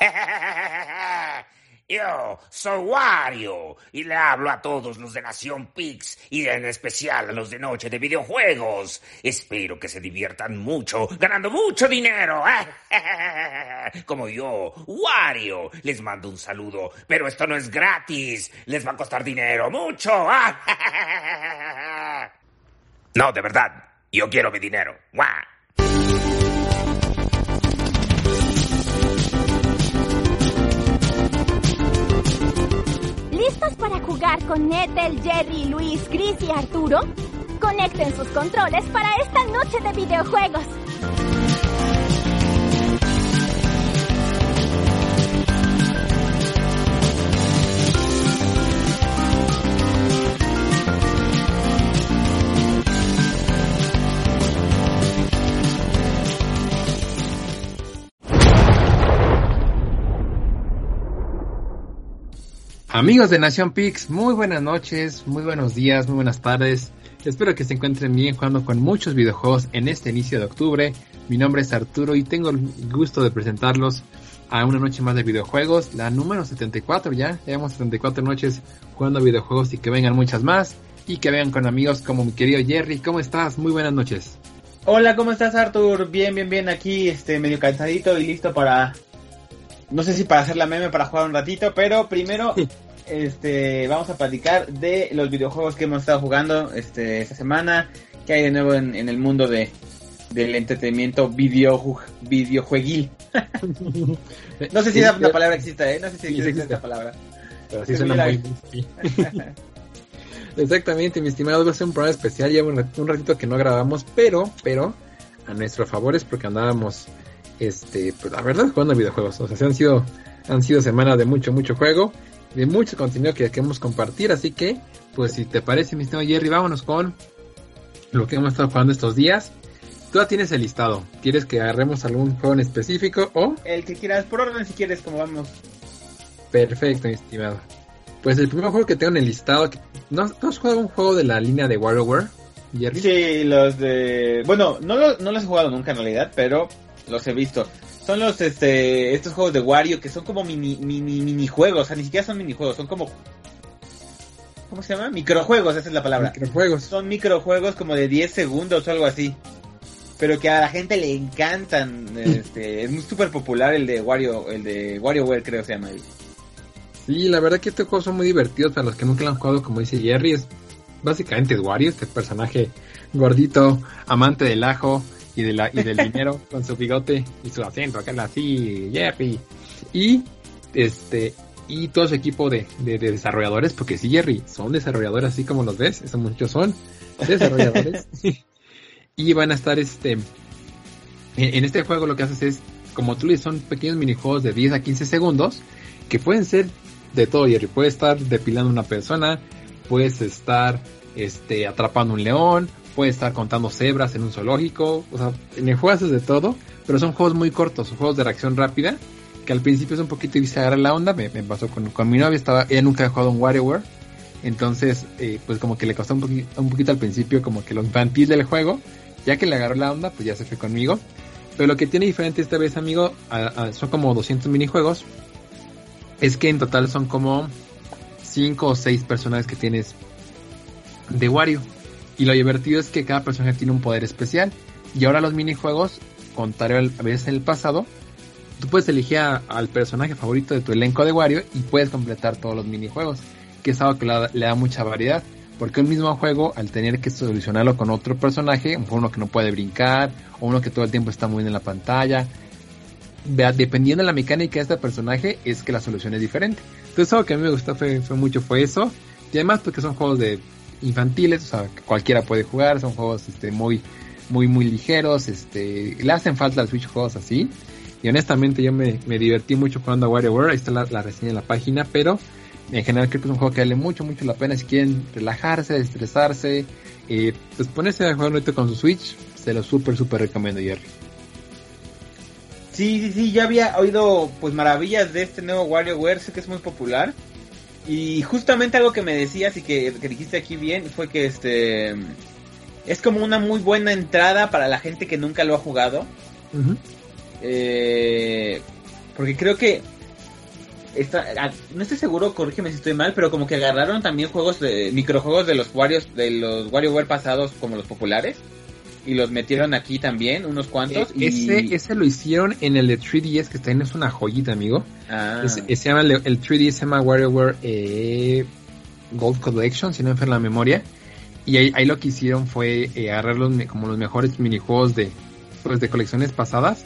Yo soy Wario y le hablo a todos los de Nación Pix y en especial a los de Noche de Videojuegos. Espero que se diviertan mucho, ganando mucho dinero. Como yo, Wario, les mando un saludo, pero esto no es gratis. Les va a costar dinero, mucho. No, de verdad, yo quiero mi dinero. ¿Listos para jugar con Ethel, Jerry, Luis, Chris y Arturo? Conecten sus controles para esta noche de videojuegos. Amigos de Nación Pix, muy buenas noches, muy buenos días, muy buenas tardes. Espero que se encuentren bien jugando con muchos videojuegos en este inicio de octubre. Mi nombre es Arturo y tengo el gusto de presentarlos a una noche más de videojuegos, la número 74 ya. Llevamos 74 noches jugando videojuegos y que vengan muchas más. Y que vengan con amigos como mi querido Jerry. ¿Cómo estás? Muy buenas noches. Hola, ¿cómo estás Artur? Bien, bien, bien. Aquí este medio cansadito y listo para no sé si para hacer la meme para jugar un ratito, pero primero este vamos a platicar de los videojuegos que hemos estado jugando este esta semana, que hay de nuevo en, el mundo de del entretenimiento video videojueguil. no sé si una palabra existe, ¿eh? No sé si existe esta palabra. Pero sí suena muy Exactamente, mi estimado, va a ser un programa especial, lleva un ratito que no grabamos, pero, pero, a nuestro favor es porque andábamos este, pues la verdad jugando videojuegos. O sea, han sido, han sido semanas de mucho, mucho juego, de mucho contenido que queremos compartir. Así que, pues si te parece, mi estimado Jerry, vámonos con lo que hemos estado jugando estos días. Tú ya tienes el listado. ¿Quieres que agarremos algún juego en específico o? El que quieras, por orden si quieres, como vamos. Perfecto, mi estimado. Pues el primer juego que tengo en el listado, ¿no, ¿no has jugado un juego de la línea de WarioWare? Jerry? Sí, los de... Bueno, no, lo, no los he jugado nunca en realidad, pero los he visto. Son los, este, estos juegos de Wario que son como mini, mini, minijuegos, o sea, ni siquiera son minijuegos, son como... ¿Cómo se llama? Microjuegos, esa es la palabra. Microjuegos. Son microjuegos como de 10 segundos o algo así. Pero que a la gente le encantan. Este, es muy súper popular el de Wario, el de WarioWare creo se llama. Sí, la verdad que estos juegos son muy divertidos para los que nunca lo han jugado, como dice Jerry. Es básicamente Wario, este personaje gordito, amante del ajo, y, de la, y del dinero con su bigote y su acento, acá así, Jerry. Y este y todo su equipo de, de, desarrolladores, porque sí, Jerry, son desarrolladores así como los ves, esos muchos son desarrolladores. y van a estar este en, este juego lo que haces es, como tú le dices, son pequeños minijuegos de 10 a 15 segundos que pueden ser de todo, Jerry. Puedes estar depilando una persona, puedes estar este, atrapando un león, puede estar contando cebras en un zoológico, o sea, en el juego haces de todo, pero son juegos muy cortos, son juegos de reacción rápida, que al principio es un poquito difícil agarrar la onda, me, pasó con, con, mi novia, estaba, ella nunca ha jugado un WarioWare, entonces, eh, pues como que le costó un, poquito, un poquito al principio como que lo infantil del juego, ya que le agarró la onda, pues ya se fue conmigo. Pero lo que tiene diferente esta vez, amigo, son como 200 minijuegos, es que en total son como 5 o 6 personajes que tienes de Wario. Y lo divertido es que cada personaje tiene un poder especial. Y ahora los minijuegos, contrario a veces en el pasado, tú puedes elegir al personaje favorito de tu elenco de Wario y puedes completar todos los minijuegos. Que es algo que le da, mucha variedad. Porque un mismo juego, al tener que solucionarlo con otro personaje, uno que no puede brincar, o uno que todo el tiempo está muy en la pantalla, dependiendo de la mecánica de este personaje, es que la solución es diferente. Entonces, algo que a mí me gustó fue, fue mucho fue eso. Y además, porque son juegos de infantiles, o sea, cualquiera puede jugar, son juegos este, muy, muy, muy ligeros, este, le hacen falta al Switch juegos así. Y honestamente yo me, divertí mucho jugando a WarioWare, ahí está la, reseña en la página, pero en general creo que es un juego que vale mucho, mucho la pena si quieren relajarse, estresarse, eh, pues ponerse a jugar un con su Switch, se lo súper, súper recomiendo, Jerry. Sí, sí, sí, ya había oído pues maravillas de este nuevo WarioWare, sé que es muy popular. Y justamente algo que me decías y que, dijiste aquí bien fue que este es como una muy buena entrada para la gente que nunca lo ha jugado. Eh, Porque creo que Está, ah, no estoy seguro, corrígeme si estoy mal, pero como que agarraron también juegos de microjuegos de los Wario de los WarioWare pasados como los populares y los metieron aquí también unos cuantos eh, ese ese lo hicieron en el de 3DS que también es una joyita, amigo. Ah. se llama el, 3DS se llama WarioWare eh, Gold Collection, si no me falla la memoria. Y ahí, lo que hicieron fue eh, agarrar los, como los mejores minijuegos de pues de colecciones pasadas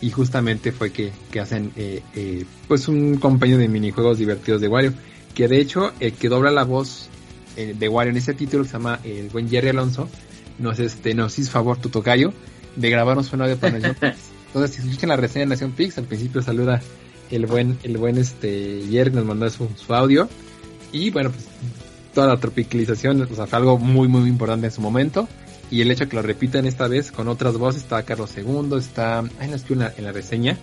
y justamente fue que, hacen eh, eh, pues un compañero de minijuegos divertidos de Wario que de hecho el que dobla la voz eh, de Wario en ese título se llama el buen Jerry Alonso nos este nos hizo favor tu tocayo de grabarnos un audio para Nación entonces si escuchan la reseña de Nación Pix al principio saluda el buen el buen este Jerry nos mandó su, su audio. Y bueno pues toda la tropicalización o sea fue algo muy muy importante en su momento. Y el hecho de que lo repitan esta vez con otras voces, está Carlos II, está, ahí no la, en la reseña,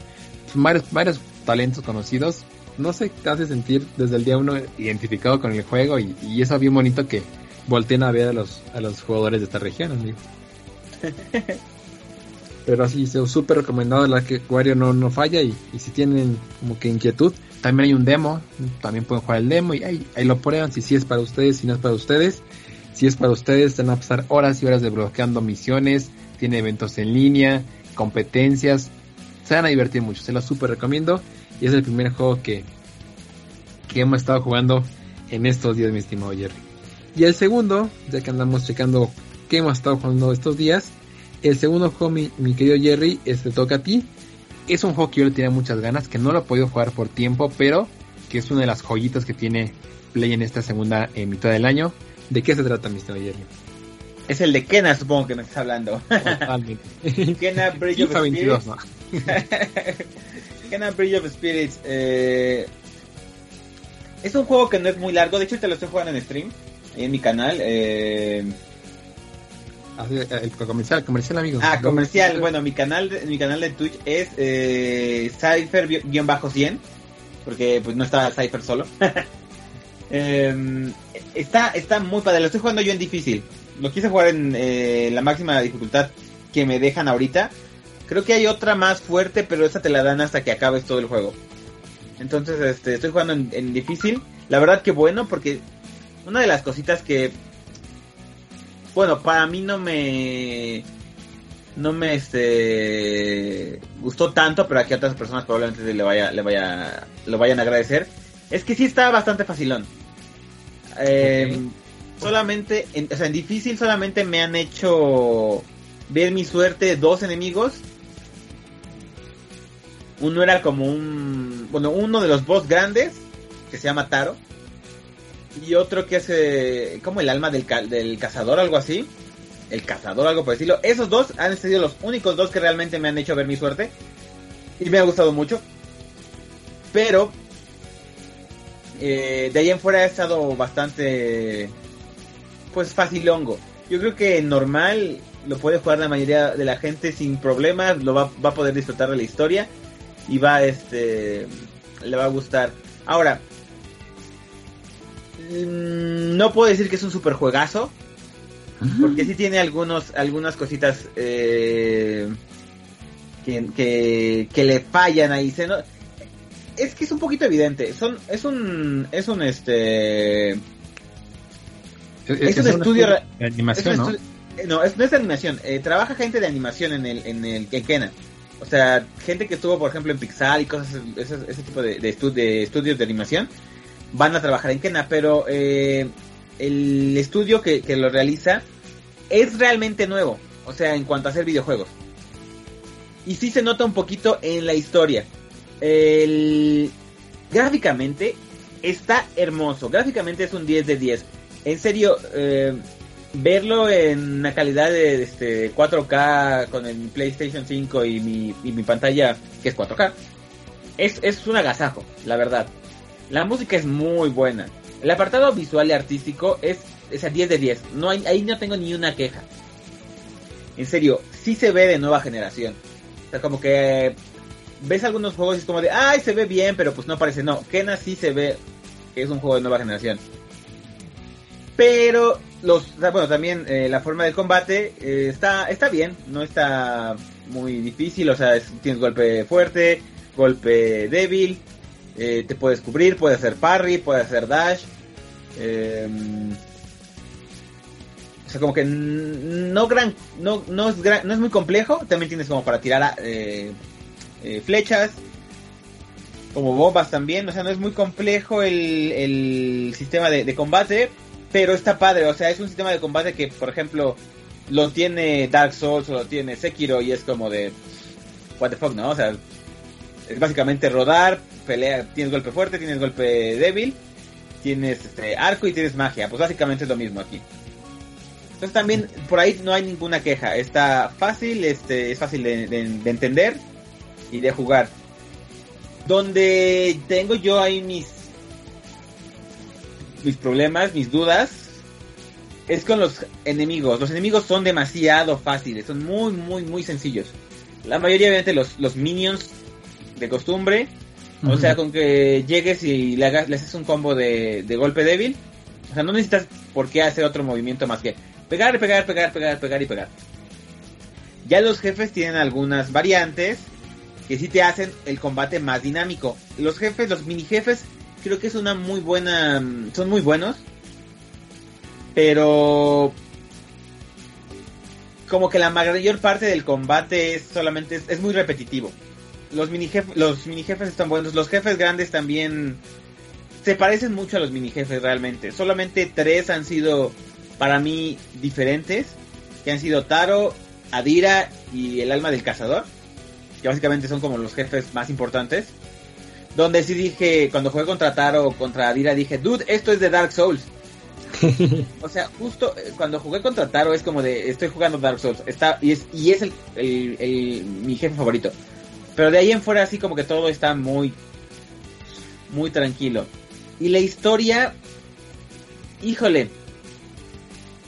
varios, varios talentos conocidos, no sé, te hace sentir desde el día uno identificado con el juego y, y eso bien bonito que volteen a ver a los, a los jugadores de esta región, amigo. Pero así, súper recomendado la que Wario no, no falla y, y, si tienen como que inquietud, también hay un demo, también pueden jugar el demo y ahí, ahí lo prueban si sí es para ustedes, si no es para ustedes. Si es para ustedes, van a pasar horas y horas desbloqueando misiones, tiene eventos en línea, competencias. Se van a divertir mucho, se lo super recomiendo. Y es el primer juego que, que hemos estado jugando en estos días, mi estimado Jerry. Y el segundo, ya que andamos checando qué hemos estado jugando estos días, el segundo juego, mi, querido Jerry, este toca a ti. Es un juego que yo le tenía muchas ganas, que no lo he podido jugar por tiempo, pero que es una de las joyitas que tiene Play en esta segunda eh, mitad del año. ¿De qué se trata, Mr. Jerry? Es el de Kena, supongo que me estás hablando. Totalmente. Kena Bridge of Spirits. Kena Bridge of Spirits. Eh, es un juego que no es muy largo. De hecho, te lo estoy jugando en stream. En mi canal. Eh... El comercial, comercial, amigo. Ah, comercial. Bueno, mi canal, mi canal de Twitch es eh, Cypher-100. Porque pues no está Cypher solo. eh, está, está muy padre. Lo estoy jugando yo en difícil. Lo quise jugar en eh, la máxima dificultad que me dejan ahorita. Creo que hay otra más fuerte, pero esa te la dan hasta que acabes todo el juego. Entonces, este, estoy jugando en, difícil. La verdad que bueno, porque una de las cositas que, bueno, para mí no me, no me, este, gustó tanto, pero aquí a otras personas probablemente le vaya, le vaya, lo vayan a agradecer. Es que sí está bastante facilón. Eh, solamente, en, o sea, en difícil solamente me han hecho ver mi suerte dos enemigos. Uno era como un, bueno, uno de los boss grandes, que se llama Taro. Y otro que hace como el alma del, del cazador, algo así. El cazador, algo por decirlo. Esos dos han sido los únicos dos que realmente me han hecho ver mi suerte. Y me ha gustado mucho. Pero eh, de ahí en fuera ha estado bastante, pues facilongo. Yo creo que normal lo puede jugar la mayoría de la gente sin problemas, lo va, a poder disfrutar de la historia y va, este, le va a gustar. Ahora, no puedo decir que es un super juegazo, porque sí tiene algunos, algunas cositas eh, que, que, le fallan ahí. Se, es que es un poquito evidente. Son, es un, es un este, es, un estudio de animación, ¿no? no, es, no es de animación. Eh, trabaja gente de animación en el, en el Kena. O sea, gente que estuvo, por ejemplo, en Pixar y cosas, ese, ese tipo de, de, estudios de animación, van a trabajar en Kena, pero eh, el estudio que, que lo realiza es realmente nuevo. O sea, en cuanto a hacer videojuegos. Y sí se nota un poquito en la historia. Gráficamente está hermoso. Gráficamente es un 10 de 10. En serio, eh, verlo en una calidad de este 4K con el PlayStation 5 y mi, mi pantalla que es 4K, es, es un agasajo, la verdad. La música es muy buena. El apartado visual y artístico es, es a 10 de 10. No hay, ahí no tengo ni una queja. En serio, sí se ve de nueva generación. O sea, como que ves algunos juegos y es como de, ay, se ve bien, pero pues no parece. No, Kena sí se ve que es un juego de nueva generación. Pero los, bueno, también eh, la forma del combate eh, está, está bien, no está muy difícil, o sea, tienes golpe fuerte, golpe débil, eh, te puedes cubrir, puedes hacer parry, puedes hacer dash. em, o sea, como que no gran, no, no es gran- no es muy complejo. También tienes como para tirar eh, eh, flechas, como bombas también. O sea, no es muy complejo el, el sistema de, de combate, pero está padre. O sea, es un sistema de combate que, por ejemplo, lo tiene Dark Souls o lo tiene Sekiro y es como de what the fuck, ¿no? O sea, es básicamente rodar, pelea, tienes golpe fuerte, tienes golpe débil, tienes este arco y tienes magia. Pues básicamente es lo mismo aquí. Entonces también por ahí no hay ninguna queja. Está fácil, este, es fácil de, de- de entender y de jugar. Donde tengo yo ahí mis mis problemas, mis dudas, es con los enemigos. Los enemigos son demasiado fáciles, son muy, muy, muy sencillos. La mayoría, obviamente, los, los minions de costumbre. O sea, con que llegues y le, hagas, le haces un combo de, de golpe débil. O sea, no necesitas por qué hacer otro movimiento más que pegar, pegar, pegar, pegar, pegar y pegar. Ya los jefes tienen algunas variantes que sí te hacen el combate más dinámico. Los jefes, los mini jefes, creo que es una muy buena, mm, son muy buenos. Pero como que la mayor parte del combate es solamente es, es muy repetitivo. Los mini jefes, los mini jefes están buenos, los jefes grandes también se parecen mucho a los mini jefes realmente. Solamente tres han sido para mí diferentes, que han sido Taro, Adira y el alma del cazador, que básicamente son como los jefes más importantes. Donde sí dije, cuando jugué contra Taro contra Adira, dije, dude, esto es de Dark Souls. o sea, justo eh, cuando jugué contra Taro es como de, estoy jugando Dark Souls. Está, y es, y es el, el- el- mi jefe favorito. Pero de ahí en fuera así como que todo está muy, muy tranquilo. Y la historia, híjole,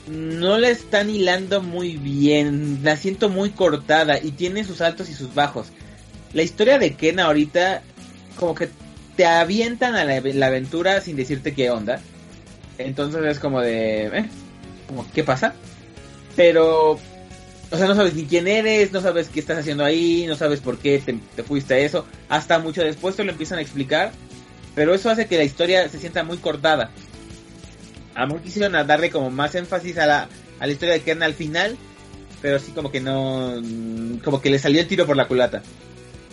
no la están hilando muy bien. La siento muy cortada y tiene sus altos y sus bajos. La historia de Ken ahorita, como que te avientan a la, aventura sin decirte qué onda. Entonces es como de, eh, ¿qué pasa? Pero, o sea, no sabes ni quién eres, no sabes qué estás haciendo ahí, no sabes por qué te, te fuiste a eso. Hasta mucho después te lo empiezan a explicar. Pero eso hace que la historia se sienta muy cortada. A lo mejor quisieron darle como más énfasis a la, a la historia de Ken al final, pero sí como que no, como que le salió el tiro por la culata.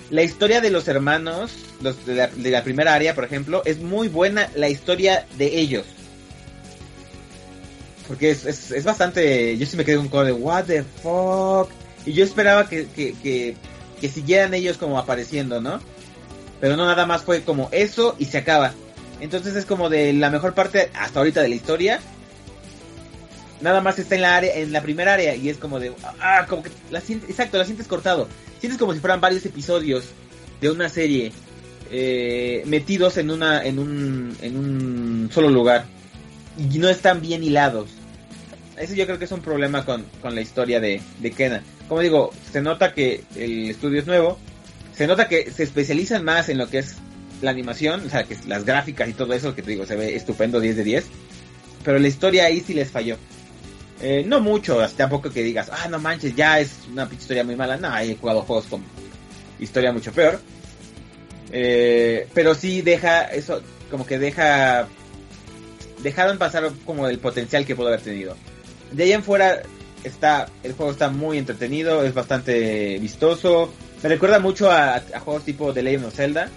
La historia de los hermanos, los de la, de la primera área, por ejemplo, es muy buena la historia de ellos. Porque es, es, es bastante, yo sí me quedé con un de what the fuck. Y yo esperaba que, que, que, que siguieran ellos como apareciendo, ¿no? Pero no, nada más fue como eso y se acaba. Entonces es como de la mejor parte hasta ahorita de la historia. Nada más está en la área, en la primera área y es como de ah, como que la sientes, exacto, la sientes cortado. Sientes como si fueran varios episodios de una serie eh, metidos en una en un en un solo lugar y no están bien hilados. Eso yo creo que es un problema con, con la historia de, de Kena. Como digo, se nota que el estudio es nuevo, se nota que se especializan más en lo que es la animación, o sea, que las gráficas y todo eso, que te digo, se ve estupendo 10 de 10. Pero la historia ahí sí les falló. Eh, no mucho, tampoco que digas, ah, no manches, ya es una pinche historia muy mala. No, he jugado juegos con historia mucho peor. Eh, pero sí deja eso, como que deja. Dejaron pasar como el potencial que pudo haber tenido. De ahí en fuera está, el juego está muy entretenido, es bastante vistoso. Me recuerda mucho a, a juegos tipo The Legend of Zelda.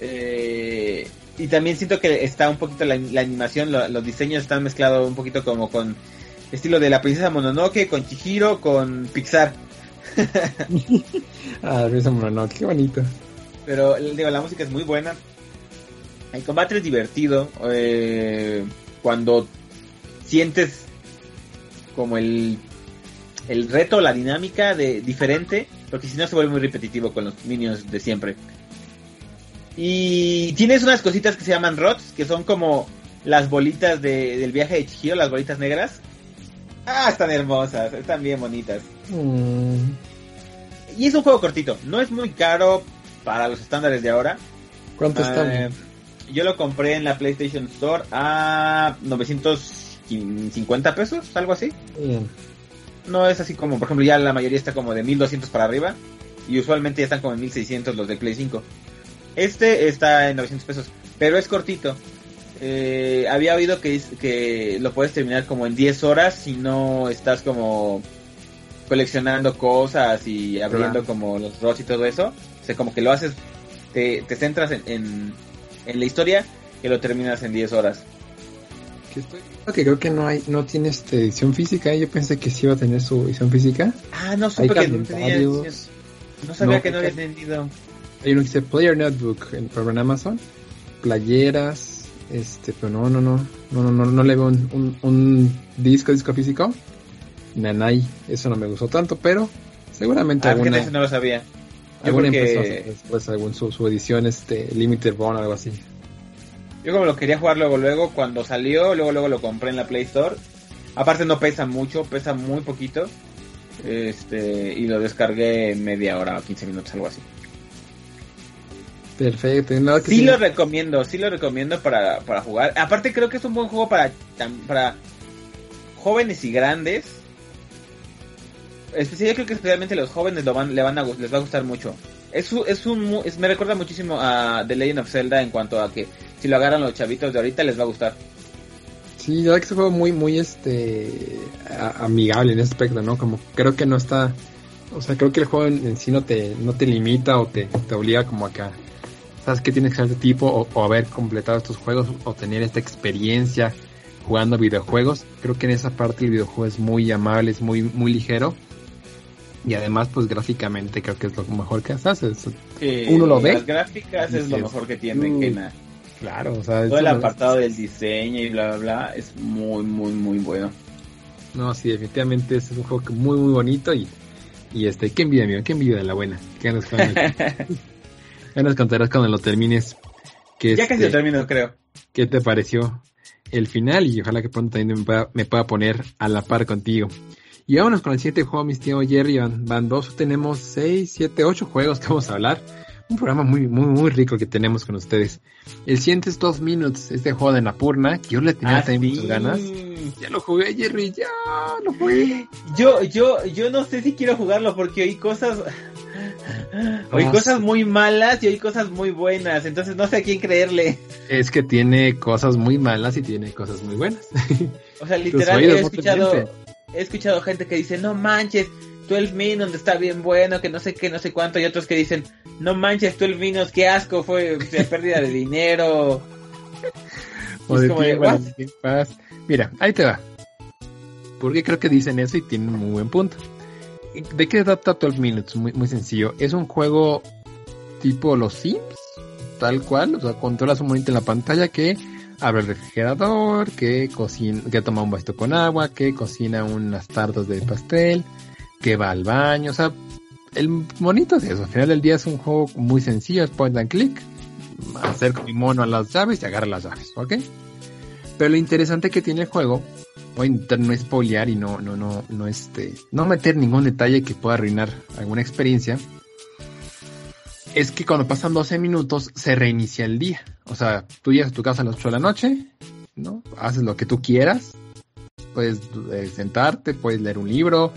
Eh, y también siento que está un poquito la, la animación, lo- los diseños están mezclados un poquito como con estilo de la princesa Mononoke, con Chihiro, con Pixar. Ah, Luisa Mononoke, qué bonito. Pero digo, la música es muy buena. El combate es divertido. eh, cuando sientes como el, el reto, la dinámica de diferente. Porque si no se vuelve muy repetitivo con los minions de siempre. Y tienes unas cositas que se llaman rots, que son como las bolitas de- del viaje de Chihiro, las bolitas negras. Ah, están hermosas, están bien bonitas. Mm, Y es un juego cortito, no es muy caro para los estándares de ahora. ¿Cuánto Eh, está? yo lo compré en la PlayStation Store a 950 pesos, algo así. Bien. No es así como, por ejemplo, ya la mayoría está como de 1200 para arriba. Y usualmente ya están como en 1600 los de Play 5. Este está en 900 pesos, pero es cortito. Eh, había oído que, que lo puedes terminar como en 10 horas si no estás como coleccionando cosas y abriendo como los rots y todo eso. O sea, como que lo haces, te, te centras en, en, en, la historia y lo terminas en 10 horas. Que, estoy, que creo que no hay, no tiene este edición física. Yo pensé que sí iba a tener su edición física. Ah, no supe que no tenía edición. No sabía no, que no había entendido. Hay uno que dice Player Notebook en, en Amazon. Playeras, este, pero no, no, no, no, no, no, no le veo un, un, un disco, disco físico. Nanay, eso no me gustó tanto, pero seguramente ah, alguna, no lo sabía. Yo alguna que... después algún su, su, edición este Limited Run o algo así. Yo como lo quería jugar luego luego cuando salió, luego luego lo compré en la Play Store. Aparte no pesa mucho, pesa muy poquito. Este, y lo descargué en media hora o 15 minutos, algo así. Perfecto. No, sí, sí, lo recomiendo, sí lo recomiendo para, para jugar. Aparte creo que es un buen juego para, para jóvenes y grandes. Especialmente creo que especialmente los jóvenes lo van, le van a, les va a gustar mucho. Es, es un, es, me recuerda muchísimo a The Legend of Zelda en cuanto a que si lo agarran los chavitos de ahorita les va a gustar. Sí, yo creo que es un juego muy, muy este amigable en ese aspecto, ¿no? Como creo que no está, o sea, creo que el juego en, en sí no te, no te limita o te, te obliga como a que sabes que tienes que ser este tipo o, o, haber completado estos juegos o tener esta experiencia jugando videojuegos. Creo que en esa parte el videojuego es muy amable, es muy, muy ligero. Y además, pues gráficamente creo que es lo mejor que haces. Sí, Uno lo ve. Las gráficas es lo mejor que tiene uh. Claro, o sea, todo el apartado del diseño y bla, bla, bla, es muy, muy, muy bueno. No, sí, definitivamente es un juego muy, muy bonito y, y este, qué envidia, amigo, qué envidia de la buena. ¿Qué nos, ya nos contarás cuando lo termines. Que ya este, casi lo termino, creo. ¿Qué te pareció el final? Y ojalá que pronto también me pueda, me pueda poner a la par contigo. Y vámonos con el siguiente juego, mis tíos Jerry. Van, van dos, tenemos seis, siete, ocho juegos que vamos a hablar un programa muy, muy, muy rico que tenemos con ustedes. El siguiente es Dos Minutes, este juego de Napurna, que yo le tenía ah, también sí. muchas ganas. Ya lo jugué, Jerry, ya lo jugué. Yo, yo, yo no sé si quiero jugarlo porque oí cosas. Oí oh, cosas muy malas y oí cosas muy buenas, entonces no sé a quién creerle. Es que tiene cosas muy malas y tiene cosas muy buenas. O sea, literal, he escuchado, he escuchado gente que dice, no manches, 12 Minutes está bien bueno, que no sé qué, no sé cuánto, y otros que dicen, no manches, 12 Minutes, qué asco, fue pérdida de dinero. o de, como tiempo, de Mira, ahí te va. Porque creo que dicen eso y tienen un muy buen punto. ¿De qué trata 12 Minutes? Muy, muy sencillo. Es un juego tipo los Sims, tal cual. O sea, controlas un monito en la pantalla que abre el refrigerador, que cocina, que toma un vasito con agua, que cocina unas tartas de pastel, que va al baño, o sea, el monito es eso, al final del día es un juego muy sencillo, es point and click, acerco mi mono a las llaves y agarra las llaves, ¿ok? Pero lo interesante que tiene el juego, voy a intentar no spoilear y no, no, no, no este, no meter ningún detalle que pueda arruinar alguna experiencia, es que cuando pasan 12 minutos se reinicia el día. O sea, tú llegas a tu casa a las 8 de la noche, ¿no? Haces lo que tú quieras, puedes eh, sentarte, puedes leer un libro,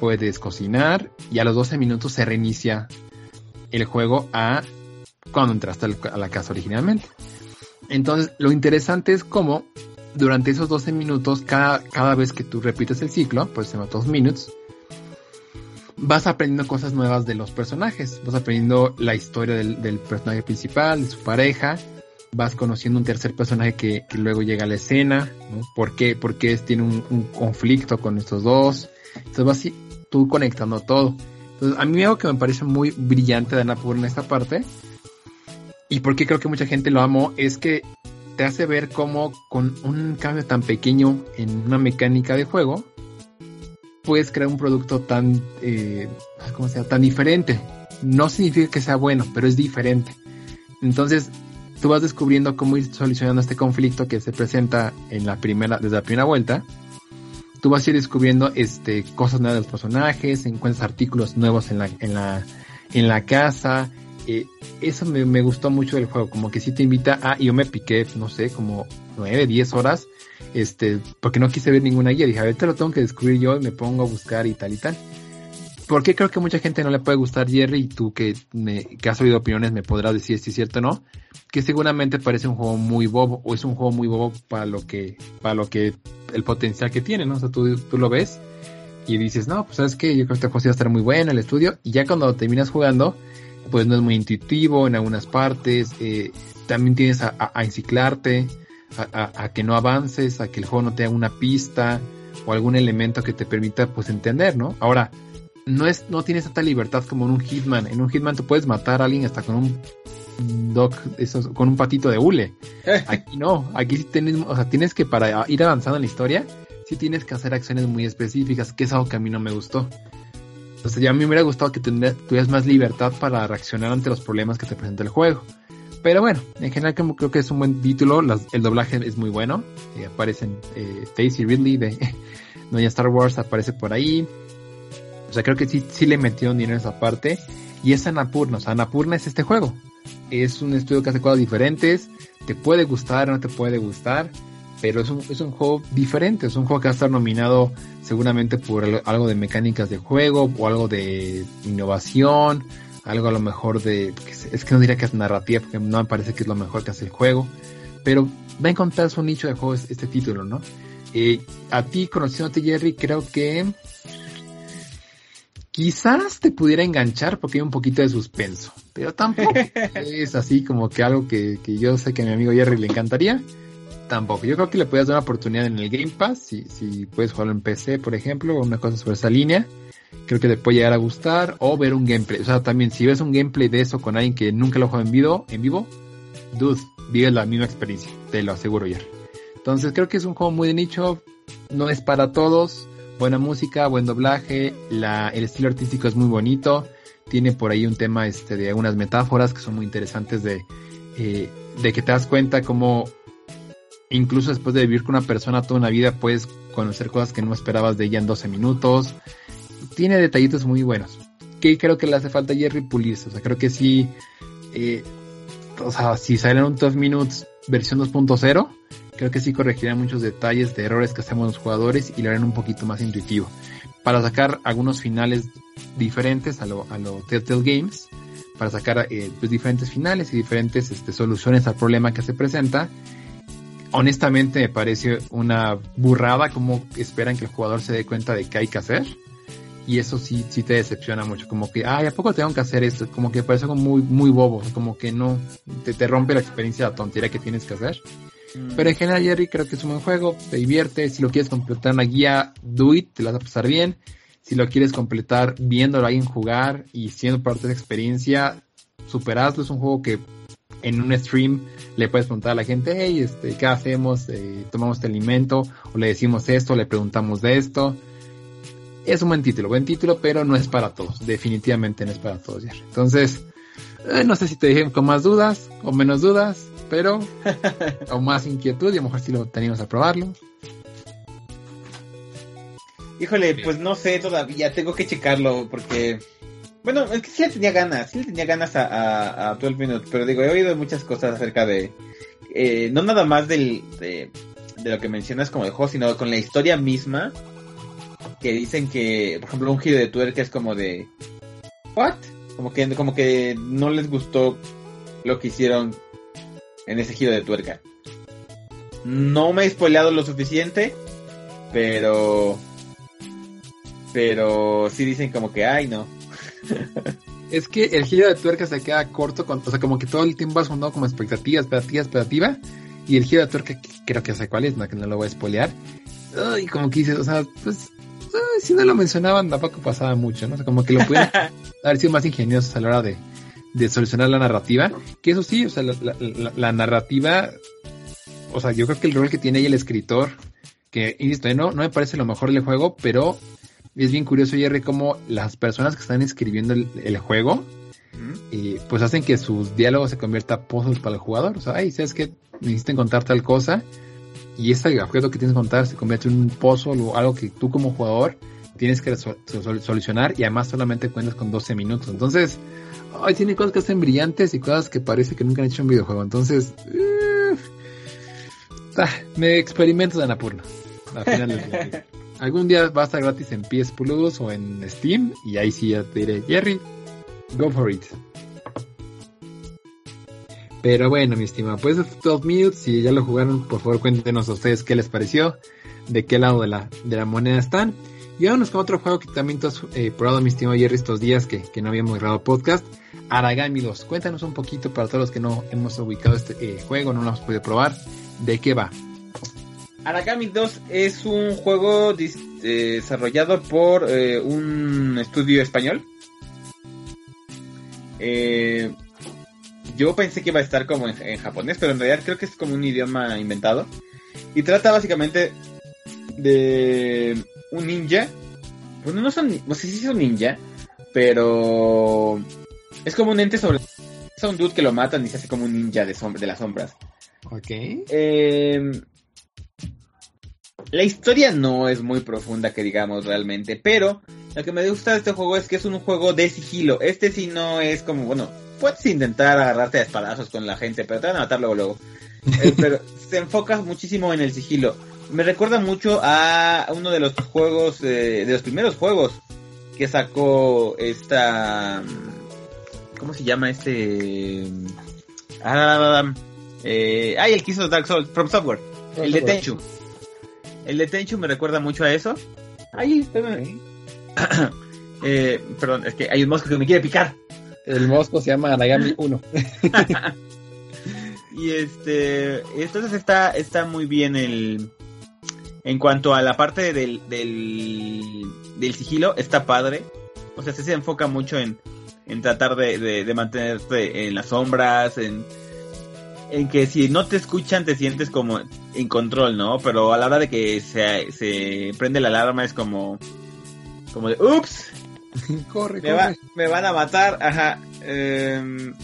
puedes cocinar y a los 12 minutos se reinicia el juego a cuando entraste a la casa originalmente. Entonces, lo interesante es cómo durante esos 12 minutos, cada, cada vez que tú repites el ciclo, pues se llama 2 minutos, vas aprendiendo cosas nuevas de los personajes. Vas aprendiendo la historia del, del personaje principal, de su pareja. Vas conociendo un tercer personaje que, luego llega a la escena. ¿Por qué? Porque tiene un, un conflicto con estos dos. Entonces vas tú conectando todo. Entonces, a mí algo que me parece muy brillante de Annapurna en esta parte, y porque creo que mucha gente lo amó, es que te hace ver cómo con un cambio tan pequeño en una mecánica de juego, puedes crear un producto tan, eh, ¿cómo sea? Tan diferente. No significa que sea bueno, pero es diferente. Entonces, tú vas descubriendo cómo ir solucionando este conflicto que se presenta en la primera, desde la primera vuelta tú vas a ir descubriendo este cosas nuevas de los personajes, encuentras artículos nuevos en la, en la, en la casa. Eh, eso me, me, gustó mucho del juego, como que sí te invita a, yo me piqué, no sé, como nueve, diez horas, este, porque no quise ver ninguna guía, dije, a ver, te lo tengo que descubrir yo y me pongo a buscar y tal y tal. ¿Por qué creo que mucha gente no le puede gustar Jerry? Y tú que, me, que has oído opiniones me podrás decir si es cierto o no. Que seguramente parece un juego muy bobo, o es un juego muy bobo para lo que, para lo que, el potencial que tiene, ¿no? O sea, tú, tú lo ves y dices, no, pues sabes que yo creo que este juego sí va a estar muy bueno el estudio. Y ya cuando terminas jugando, pues no es muy intuitivo en algunas partes. Eh, también tienes a, a, enciclarte, a, a, que no avances, a que el juego no te haga una pista o algún elemento que te permita pues entender, ¿no? Ahora, no es, no tienes tanta libertad como en un Hitman. En un Hitman tú puedes matar a alguien hasta con un doc, eso, con un patito de hule. Aquí no, aquí sí tienes, o sea, tienes que para ir avanzando en la historia, sí tienes que hacer acciones muy específicas, que es algo que a mí no me gustó. Entonces ya a mí me hubiera gustado que tuvieras más libertad para reaccionar ante los problemas que te presenta el juego. Pero bueno, en general creo que es un buen título, las, el doblaje es muy bueno, eh, aparecen eh, Daisy Ridley de Doña Star Wars aparece por ahí, o sea, creo que sí, sí le metieron dinero en esa parte. Y es Anapurna, o sea, Anapurna es este juego. Es un estudio que hace cosas diferentes. Te puede gustar o no te puede gustar. Pero es un, es un juego diferente. Es un juego que va a estar nominado seguramente por algo de mecánicas de juego o algo de innovación. Algo a lo mejor de... Es que no diría que es narrativa porque no me parece que es lo mejor que hace el juego. Pero va a encontrar su nicho de juego este título, ¿no? Eh, a ti, conociéndote Jerry, creo que quizás te pudiera enganchar porque hay un poquito de suspenso, pero tampoco es así como que algo que, que, yo sé que a mi amigo Jerry le encantaría. Tampoco. Yo creo que le puedes dar una oportunidad en el Game Pass, si, si puedes jugarlo en PC, por ejemplo, o una cosa sobre esa línea. Creo que le puede llegar a gustar, o ver un gameplay. O sea, también si ves un gameplay de eso con alguien que nunca lo juega en vivo, en vivo, dude, vive la misma experiencia, te lo aseguro, Jerry. Entonces creo que es un juego muy de nicho, no es para todos, buena música, buen doblaje, la, el estilo artístico es muy bonito, tiene por ahí un tema este, de algunas metáforas que son muy interesantes de, eh, de que te das cuenta como incluso después de vivir con una persona toda una vida puedes conocer cosas que no esperabas de ella en 12 minutos. Tiene detallitos muy buenos. Que creo que le hace falta a Jerry pulirse. O sea, creo que sí. Eh, o sea, si salen un 12 Minutes versión 2.0, creo que sí corregiría muchos detalles de errores que hacemos los jugadores y lo harían un poquito más intuitivo. Para sacar algunos finales diferentes a lo, a lo Telltale Games, para sacar eh, pues, diferentes finales y diferentes este, soluciones al problema que se presenta. Honestamente me parece una burrada como esperan que el jugador se dé cuenta de qué hay que hacer. Y eso sí, sí te decepciona mucho. Como que, ay, ¿a poco tengo que hacer esto? Como que parece como muy, muy bobo. Como que no, te, te rompe la experiencia, la tontería que tienes que hacer. Mm. Pero en general, Jerry, creo que es un buen juego. Te divierte. Si lo quieres completar una guía, do it, te la vas a pasar bien. Si lo quieres completar viéndolo a alguien jugar y siendo parte de esa experiencia, superazlo. Es un juego que en un stream le puedes preguntar a la gente, hey, este, ¿qué hacemos? Eh, tomamos este alimento, o le decimos esto, le preguntamos de esto. Es un buen título, buen título, pero no es para todos. Definitivamente no es para todos, Jerry. Entonces, eh, no sé si te dije con más dudas o menos dudas, pero o más inquietud y a lo mejor si lo teníamos a probarlo. Híjole, pues no sé todavía, tengo que checarlo porque... Bueno, es que sí le tenía ganas, sí le tenía ganas a, a, a 12 Minutes, pero digo, he oído muchas cosas acerca de... Eh, no nada más del, de, de, lo que mencionas como de juego, sino con la historia misma, que dicen que, por ejemplo, un giro de tuerca es como de... ¿What? Como que, como que no les gustó lo que hicieron en ese giro de tuerca. No me he spoileado lo suficiente, pero... Pero sí dicen como que, ay, no. es que el giro de tuerca se queda corto, o sea, como que todo el tiempo vas fundado como expectativa, expectativa, expectativa. Y el giro de tuerca, creo que sé cuál es, no, que no lo voy a spoilear. Y como que dices, o sea, pues, ay, si no lo mencionaban, tampoco pasaba mucho, ¿no? O sea, como que lo pueden haber sido más ingeniosos a la hora de, de solucionar la narrativa. Que eso sí, o sea, la, la, la, narrativa, o sea, yo creo que el rol que tiene ahí el escritor, que, insisto, no, no me parece lo mejor del juego, pero es bien curioso, Jerry, cómo las personas que están escribiendo el, el juego, eh, pues hacen que sus diálogos se conviertan pozos para el jugador. O sea, ay, ¿sabes que Necesitan contar tal cosa. Y ese objeto que tienes que contar se convierte en un pozo o algo que tú como jugador tienes que sol sol solucionar y además solamente cuentas con 12 minutos. Entonces, ay, tiene cosas que hacen brillantes y cosas que parece que nunca han hecho un videojuego. Entonces, uh, ah, me experimento de Anapurna. Al final del Algún día va a estar gratis en PS Plus o en Steam y ahí sí ya te diré, Jerry, go for it. Pero bueno, mi estimado, pues 12 Minutes, si ya lo jugaron, por favor cuéntenos a ustedes qué les pareció, de qué lado de la, de la moneda están. Y vámonos con otro juego que también tú has eh, probado, mi estimado Jerry, estos días que, que no habíamos grabado podcast. Aragami 2. Cuéntanos un poquito para todos los que no hemos ubicado este eh, juego, no lo hemos podido probar, de qué va. Aragami 2 es un juego eh, desarrollado por eh, un estudio español. Eh, yo pensé que iba a estar como en, en japonés, pero en realidad creo que es como un idioma inventado. Y trata básicamente de un ninja. Bueno, no son, no sé si es un ninja, pero es como un ente sobre... Es un dude que lo matan y se hace como un ninja de, sombra, de las sombras. Ok. Eh, la historia no es muy profunda, que digamos realmente, pero lo que me gusta de este juego es que es un juego de sigilo. Este sí no es como, bueno, puedes intentar agarrarte a espadazos con la gente, pero te van a matar luego luego. Eh, pero se enfoca muchísimo en el sigilo. Me recuerda mucho a uno de los juegos, eh, de los primeros juegos que sacó esta... ¿Cómo se llama este? Ah, eh, ay, el que hizo Dark Souls, From Software. El de Tenchu. El de Tenchu me recuerda mucho a eso. Ay, espérame. eh, perdón, es que hay un mosco que me quiere picar. El mosco se llama Aragami 1. Y este, entonces está, está muy bien el, en cuanto a la parte del, del, del sigilo, está padre. O sea, se enfoca mucho en, en tratar de, de, de mantenerte en las sombras, en, en que si no te escuchan te sientes como en control, ¿no? Pero a la hora de que se, se prende la alarma es como, como de, ups, corre, me, va- corre. me van a matar, ajá. em,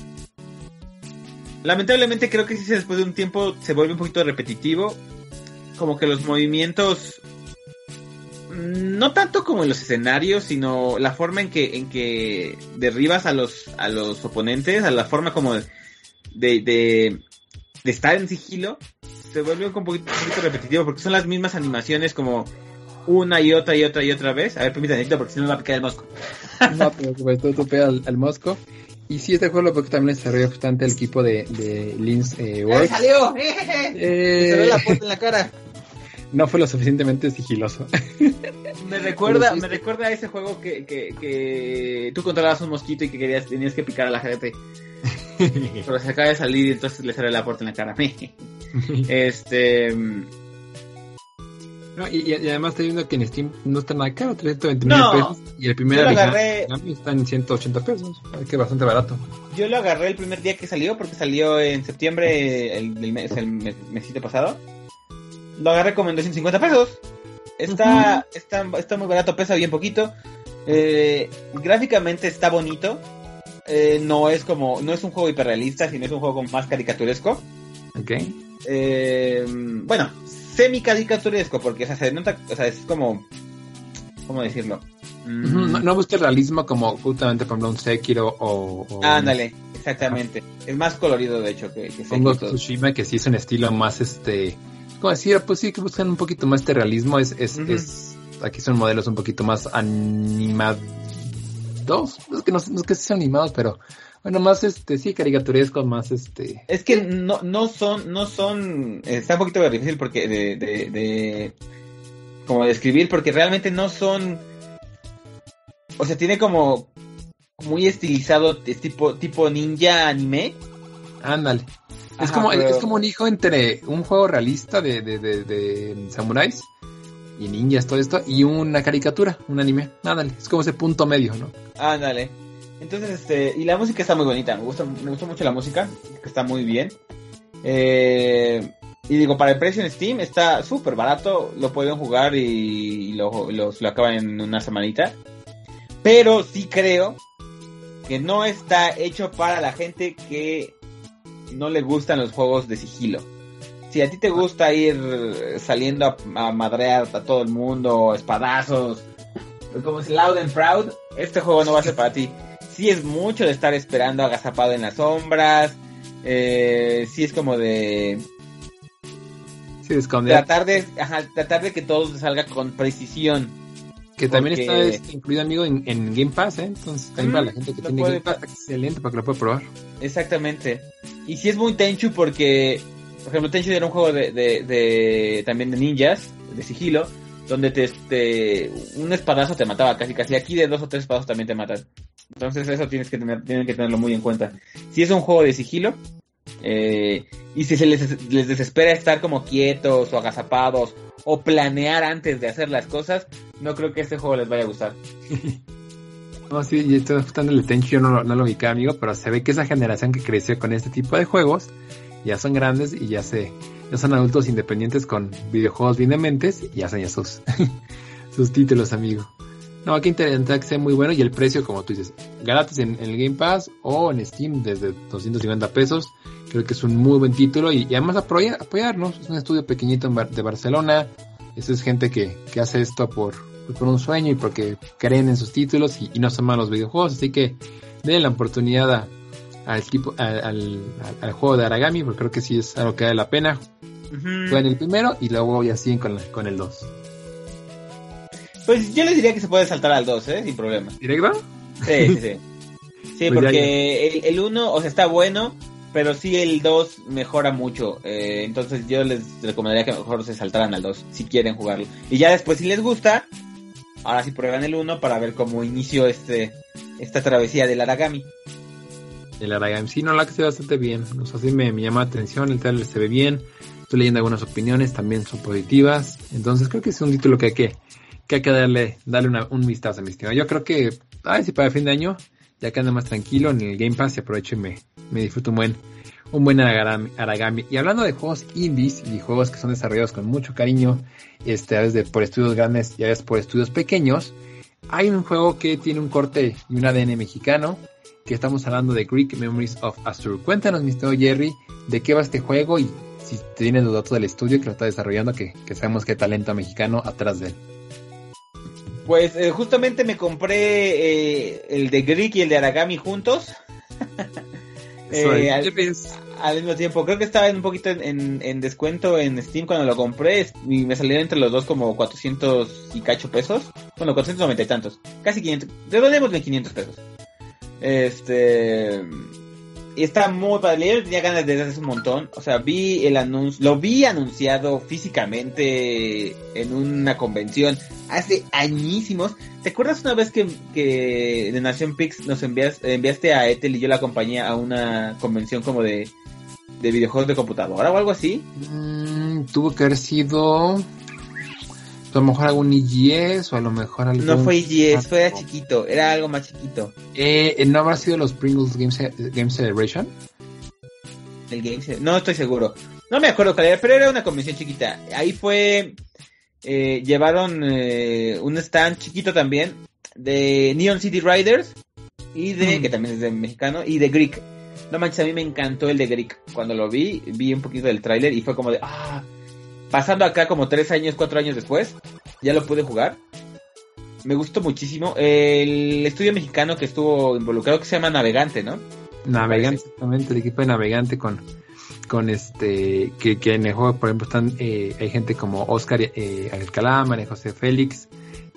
lamentablemente creo que sí después de un tiempo se vuelve un poquito repetitivo. Como que los movimientos no tanto como en los escenarios, sino la forma en que en que derribas a los a los oponentes, a la forma como de de, de, de estar en sigilo, se vuelve un poquito, un poquito repetitivo porque son las mismas animaciones como una y otra y otra y otra vez. A ver, permítanme porque si no me va a picar el mosco. No te preocupes, tú, tú pega al, al mosco. Y sí, este juego lo porque también desarrolló bastante el equipo de, de Lins eh, ¡Eh, Works. salió! Eh, Se ve la puerta en la cara. no fue lo suficientemente sigiloso. Me recuerda, me recuerda a ese juego que, que, que tú controlabas un mosquito y que querías, tenías que picar a la gente. Pero se acaba de salir y entonces le sale la puerta en la cara. este. No, y, y además estoy viendo que en Steam no está nada caro, 329 No. pesos. Y el primer agarré- está en 180 pesos. Que bastante barato. Yo lo agarré el primer día que salió, porque salió en septiembre, el, mes, mesito pasado. Lo agarré como en 250 pesos. Está, está, está muy barato, pesa bien poquito. Eh, gráficamente está bonito. Eh, no es como, no es un juego hiperrealista, sino es un juego más caricaturesco. Ok. Eh, bueno, semi caricaturesco, porque o sea, se nota, o sea, es como, ¿cómo decirlo? Mm, No, no busca el realismo como justamente, por ejemplo, un Sekiro o. o Ándale, exactamente. Es más colorido, de hecho, que, que Sekiro. Tsushima, que sí es un estilo más este. ¿Cómo decir? Pues sí, que buscan un poquito más este realismo. Es, es, es- aquí son modelos un poquito más animados. Es que no, no es que sean animados, pero bueno, más este, sí, caricaturescos, más este. Es que no, no son, no son, está un poquito difícil porque de, de, de, como de escribir, porque realmente no son, o sea, tiene como muy estilizado, es tipo, tipo ninja anime. Ándale. Es como, pero- es como un hijo entre un juego realista de, de, de, de samuráis y ninjas, todo esto, y una caricatura, un anime. Ándale, es como ese punto medio, ¿no? Ándale. Entonces, este, y la música está muy bonita, me gusta, me gusta mucho la música, que está muy bien. Eh, y digo, para el precio en Steam está súper barato, lo pueden jugar y, lo, lo, lo acaban en una semanita. Pero sí creo que no está hecho para la gente que no le gustan los juegos de sigilo. Si a ti te gusta ir saliendo a, a madrear a todo el mundo, espadazos, como es Loud and Proud, este juego no va a ser para ti. Sí es mucho de estar esperando agazapado en las sombras, eh, sí es como de... Sí, de esconder. Tratar de, ajá, tratar de que todo salga con precisión. Que también porque- está este, incluido, amigo, en, en Game Pass, ¿eh? Entonces, también Mm, para la gente que tiene puede- Game Pass, está excelente para que lo pueda probar. Exactamente. Y si es muy Tenchu porque, por ejemplo, Tenchu era un juego de, de, de- también de ninjas, de sigilo, donde te, te- un espadazo te mataba casi casi. Aquí de dos o tres espadazos también te matan. Entonces eso tienes que tener, tienen que tenerlo muy en cuenta. Si es un juego de sigilo, eh, y si se les, desespera estar como quietos o agazapados o planear antes de hacer las cosas, no creo que este juego les vaya a gustar. No, sí, yo estoy gustando el Tenchu, yo no, no lo ubicaba, amigo, pero se ve que esa generación que creció con este tipo de juegos ya son grandes y ya se ya son adultos independientes con videojuegos bien dementes y hacen ya sus, sus títulos, amigo. No, aquí interesante que sea muy bueno y el precio, como tú dices, gratis en, en el Game Pass o en Steam desde 250 pesos. Creo que es un muy buen título y, y además apoya- apoyarnos. Es un estudio pequeñito en Bar- de Barcelona. Eso es gente que, que hace esto por, pues, por un sueño y porque creen en sus títulos y, y no son malos videojuegos. Así que denle la oportunidad a- al, tipo, al, al- al- al juego de Aragami porque creo que sí es algo que vale la pena. Jueguen el primero y luego ya siguen con, la- con el 2. Pues yo les diría que se puede saltar al 2, ¿eh? Sin problema. ¿Directo? Sí, sí, sí. Sí, Pues porque el- el 1, o sea, está bueno, pero sí el 2 mejora mucho. Eh, entonces yo les recomendaría que mejor se saltaran al 2 si quieren jugarlo. Y ya después, si les gusta, ahora sí prueban el 1 para ver cómo inició este esta travesía del Aragami. El Aragami. Sí, no, la que se ve bastante bien. O sea, sí me, me llama la atención. El trailer se ve bien. Estoy leyendo algunas opiniones, también son positivas. Entonces creo que es un título que hay que, que, hay que darle, darle un vistazo, mi estimado. Yo creo que, ay, si para fin de año, ya que anda más tranquilo en el Game Pass aprovecho y me, me disfruto un buen, un buen Aragami, Aragami. Y hablando de juegos indies y juegos que son desarrollados con mucho cariño, este, a veces por estudios grandes y a veces por estudios pequeños, hay un juego que tiene un corte y un ADN mexicano, que estamos hablando de Greek Memories of Azure. Cuéntanos, mi estimado Jerry, de qué va este juego y si tienes los datos del estudio que lo está desarrollando, que, que sabemos que hay talento mexicano atrás de él. Pues eh, justamente me compré eh, el de Greek y el de Aragami juntos. Eh, al- Al mismo tiempo, creo que estaba un poquito en, en- en descuento en Steam cuando lo compré y me salieron entre los dos como 400 y cacho pesos. Bueno, 490 y tantos. Casi 500. Redondeémosle 500 pesos. Este... Y está muy padre. Yo tenía ganas desde hace un montón. O sea, vi el anuncio, lo vi anunciado físicamente en una convención hace añísimos. ¿Te acuerdas una vez que, que de Nación Pix nos envías, enviaste a Ethel y yo la acompañé a una convención como de, de videojuegos de computadora o algo así? Mm, tuvo que haber sido... A lo mejor algún IGS o a lo mejor algún... No fue EGS, fue Ah, chiquito, era algo más chiquito. Eh, ¿No habrá sido los Pringles Game, Ce- Game Celebration? El Game no estoy seguro. No me acuerdo cuál era, pero era una convención chiquita. Ahí fue, eh, llevaron eh, un stand chiquito también de Neon City Riders y de, Mm. que también es de mexicano, y de Greek. No manches, a mí me encantó el de Greek. Cuando lo vi, vi un poquito del tráiler y fue como de, ah, pasando acá como tres años, cuatro años después, ya lo pude jugar. Me gustó muchísimo. El estudio mexicano que estuvo involucrado, que se llama Navegante, ¿no? Navegante, exactamente, el equipo de Navegante con, con este, que, que en el juego, por ejemplo, están, eh, hay gente como Oscar eh, Alcalá, María José Félix,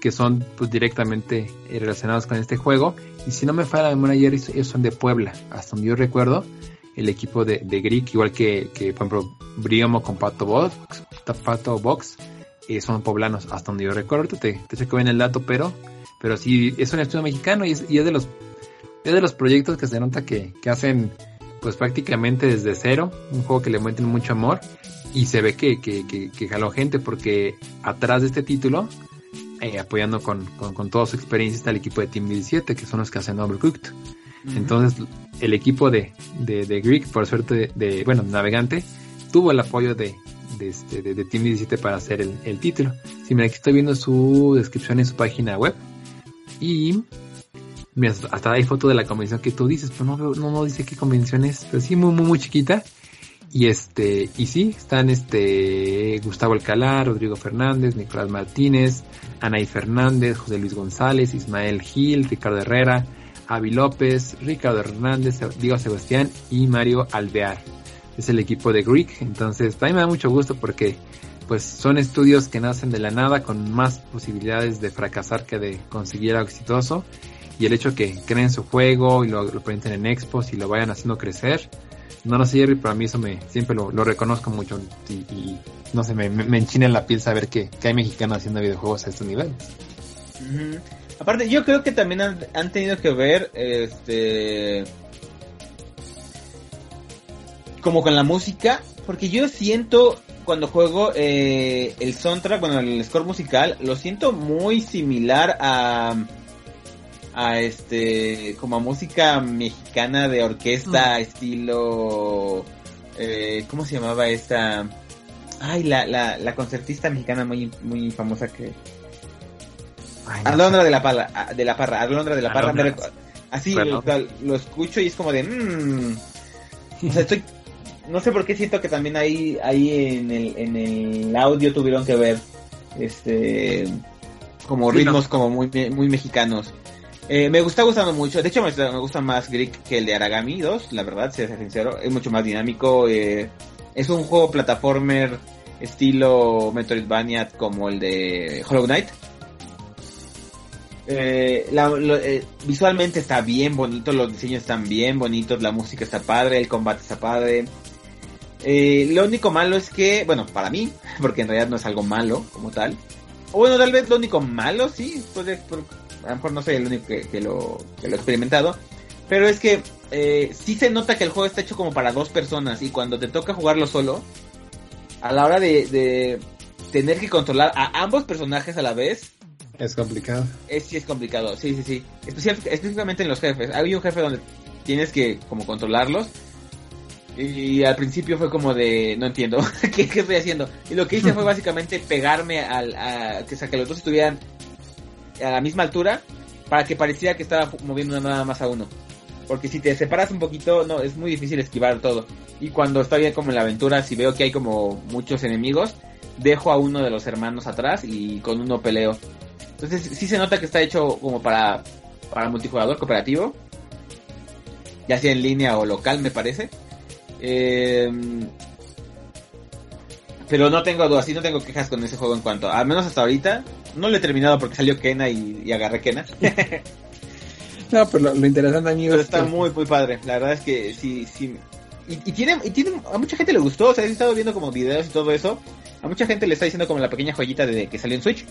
que son pues directamente eh, relacionados con este juego. Y si no me falla la memoria, Jerry, ellos son de Puebla, hasta donde yo recuerdo, el equipo de, de Greek, igual que, que, por ejemplo, Briomo con Pato Box, Pato Box, eh, son poblanos, hasta donde yo recuerdo, te, te checo bien el dato, pero, pero sí, es un estudio mexicano y es, y es de los es de los proyectos que se nota que, que hacen pues prácticamente desde cero, un juego que le meten mucho amor y se ve que, que, que, que jaló gente porque atrás de este título, eh, apoyando con, con, con toda su experiencia está el equipo de Team 17 que son los que hacen Overcooked. Entonces el equipo de, de, de Greek, por suerte de, de, bueno, Navegante, tuvo el apoyo de, de, este, de, Team 17 para hacer el, el título. Si mira, aquí estoy viendo su descripción en su página web y Mira, hasta hay foto de la convención que tú dices, pero no veo, no, no dice qué convención es, pero sí muy, muy, muy chiquita. Y este, y sí, están este Gustavo Alcalá, Rodrigo Fernández, Nicolás Martínez, Anaí Fernández, José Luis González, Ismael Gil, Ricardo Herrera, Avi López, Ricardo Hernández, Diego Sebastián y Mario Alvear. Es el equipo de Greek, entonces mí me da mucho gusto porque pues son estudios que nacen de la nada con más posibilidades de fracasar que de conseguir algo exitoso y el hecho que creen su juego y lo, presenten en expos y lo vayan haciendo crecer no lo sé Jerry pero a mí eso me siempre lo, reconozco mucho y, no sé me, enchina en la piel saber que, hay mexicanos haciendo videojuegos a estos niveles. Aparte yo creo que también han, han tenido que ver este como con la música porque yo siento cuando juego eh, el soundtrack, bueno, el score musical, lo siento muy similar a a este como a música mexicana de orquesta mm. estilo eh, ¿cómo se llamaba esta? Ay, la, la, la concertista mexicana muy muy famosa que Ay, no Alondra sé. de la Parra, de la Parra, Alondra de la Parra, me así bueno. lo, lo, escucho y es como de mmm, o sea, estoy no sé por qué siento que también ahí, ahí en el, en el audio tuvieron que ver, este, como sí, ritmos no. como muy, muy mexicanos. Eh, me está gustando mucho, de hecho me, me, gusta más Greek que el de Aragami 2, la verdad, si ser sincero, es mucho más dinámico, eh, es un juego plataformer estilo Metroidvania como el de Hollow Knight. Eh, eh, visualmente está bien bonito, los diseños están bien bonitos, la música está padre, el combate está padre. Eh, lo único malo es que, bueno, para mí, porque en realidad no es algo malo como tal. O bueno, tal vez lo único malo, sí, por, a lo mejor no soy el único que, lo, que lo he experimentado. Pero es que sí se nota que el juego está hecho como para dos personas y cuando te toca jugarlo solo, a la hora de tener que controlar a ambos personajes a la vez, es complicado. Es, sí, es complicado, sí, sí, sí. Especial, específicamente en los jefes. Hay un jefe donde tienes que como controlarlos y al principio fue como de, no entiendo, ¿qué, ¿qué, estoy haciendo? Y lo que hice fue básicamente pegarme al, a, que, o sea, que los dos estuvieran a la misma altura para que pareciera que estaba moviendo nada más a uno. Porque si te separas un poquito, no, es muy difícil esquivar todo. Y cuando estoy bien como en la aventura, si veo que hay como muchos enemigos, dejo a uno de los hermanos atrás y con uno peleo. Entonces sí se nota que está hecho como para, para multijugador cooperativo. Ya sea en línea o local, me parece. Eh, pero no tengo dudas, y no tengo quejas con ese juego en cuanto, al menos hasta ahorita, no lo he terminado porque salió Kena y, y agarré Kena. no, pero lo, lo interesante, amigo. Pero está que... muy, muy padre. La verdad es que sí, sí. Y, y, tiene, y tiene, a mucha gente le gustó, o sea, he estado viendo como videos y todo eso. A mucha gente le está diciendo como la pequeña joyita de que salió en Switch.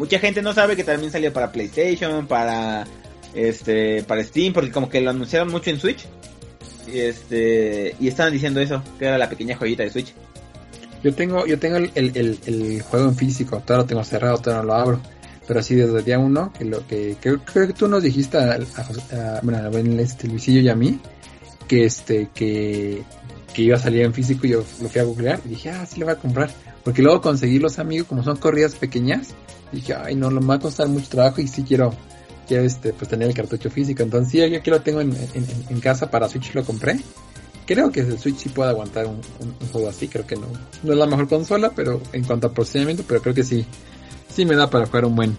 Mucha gente no sabe que también salió para PlayStation, para este, para Steam, porque como que lo anunciaron mucho en Switch. Y este, y estaban diciendo eso, que era la pequeña joyita de Switch. Yo tengo, yo tengo el, el, juego en físico, todavía lo tengo cerrado, todavía no lo abro. Pero sí, desde el día uno, que lo que, creo, creo que tú nos dijiste a, a, a bueno, a este Luisillo y a mí, que este, que, que iba a salir en físico y yo lo fui a googlear y dije, ah, sí lo voy a comprar. Porque luego conseguir los amigos, como son corridas pequeñas, dije, ay, no, me va a costar mucho trabajo y sí quiero, quiero este, pues tener el cartucho físico. Entonces sí, yo aquí lo tengo en, casa para Switch lo compré creo que el Switch sí puede aguantar un, juego así, creo que no, no es la mejor consola, pero en cuanto a procedimiento, pero creo que sí, sí me da para jugar un buen,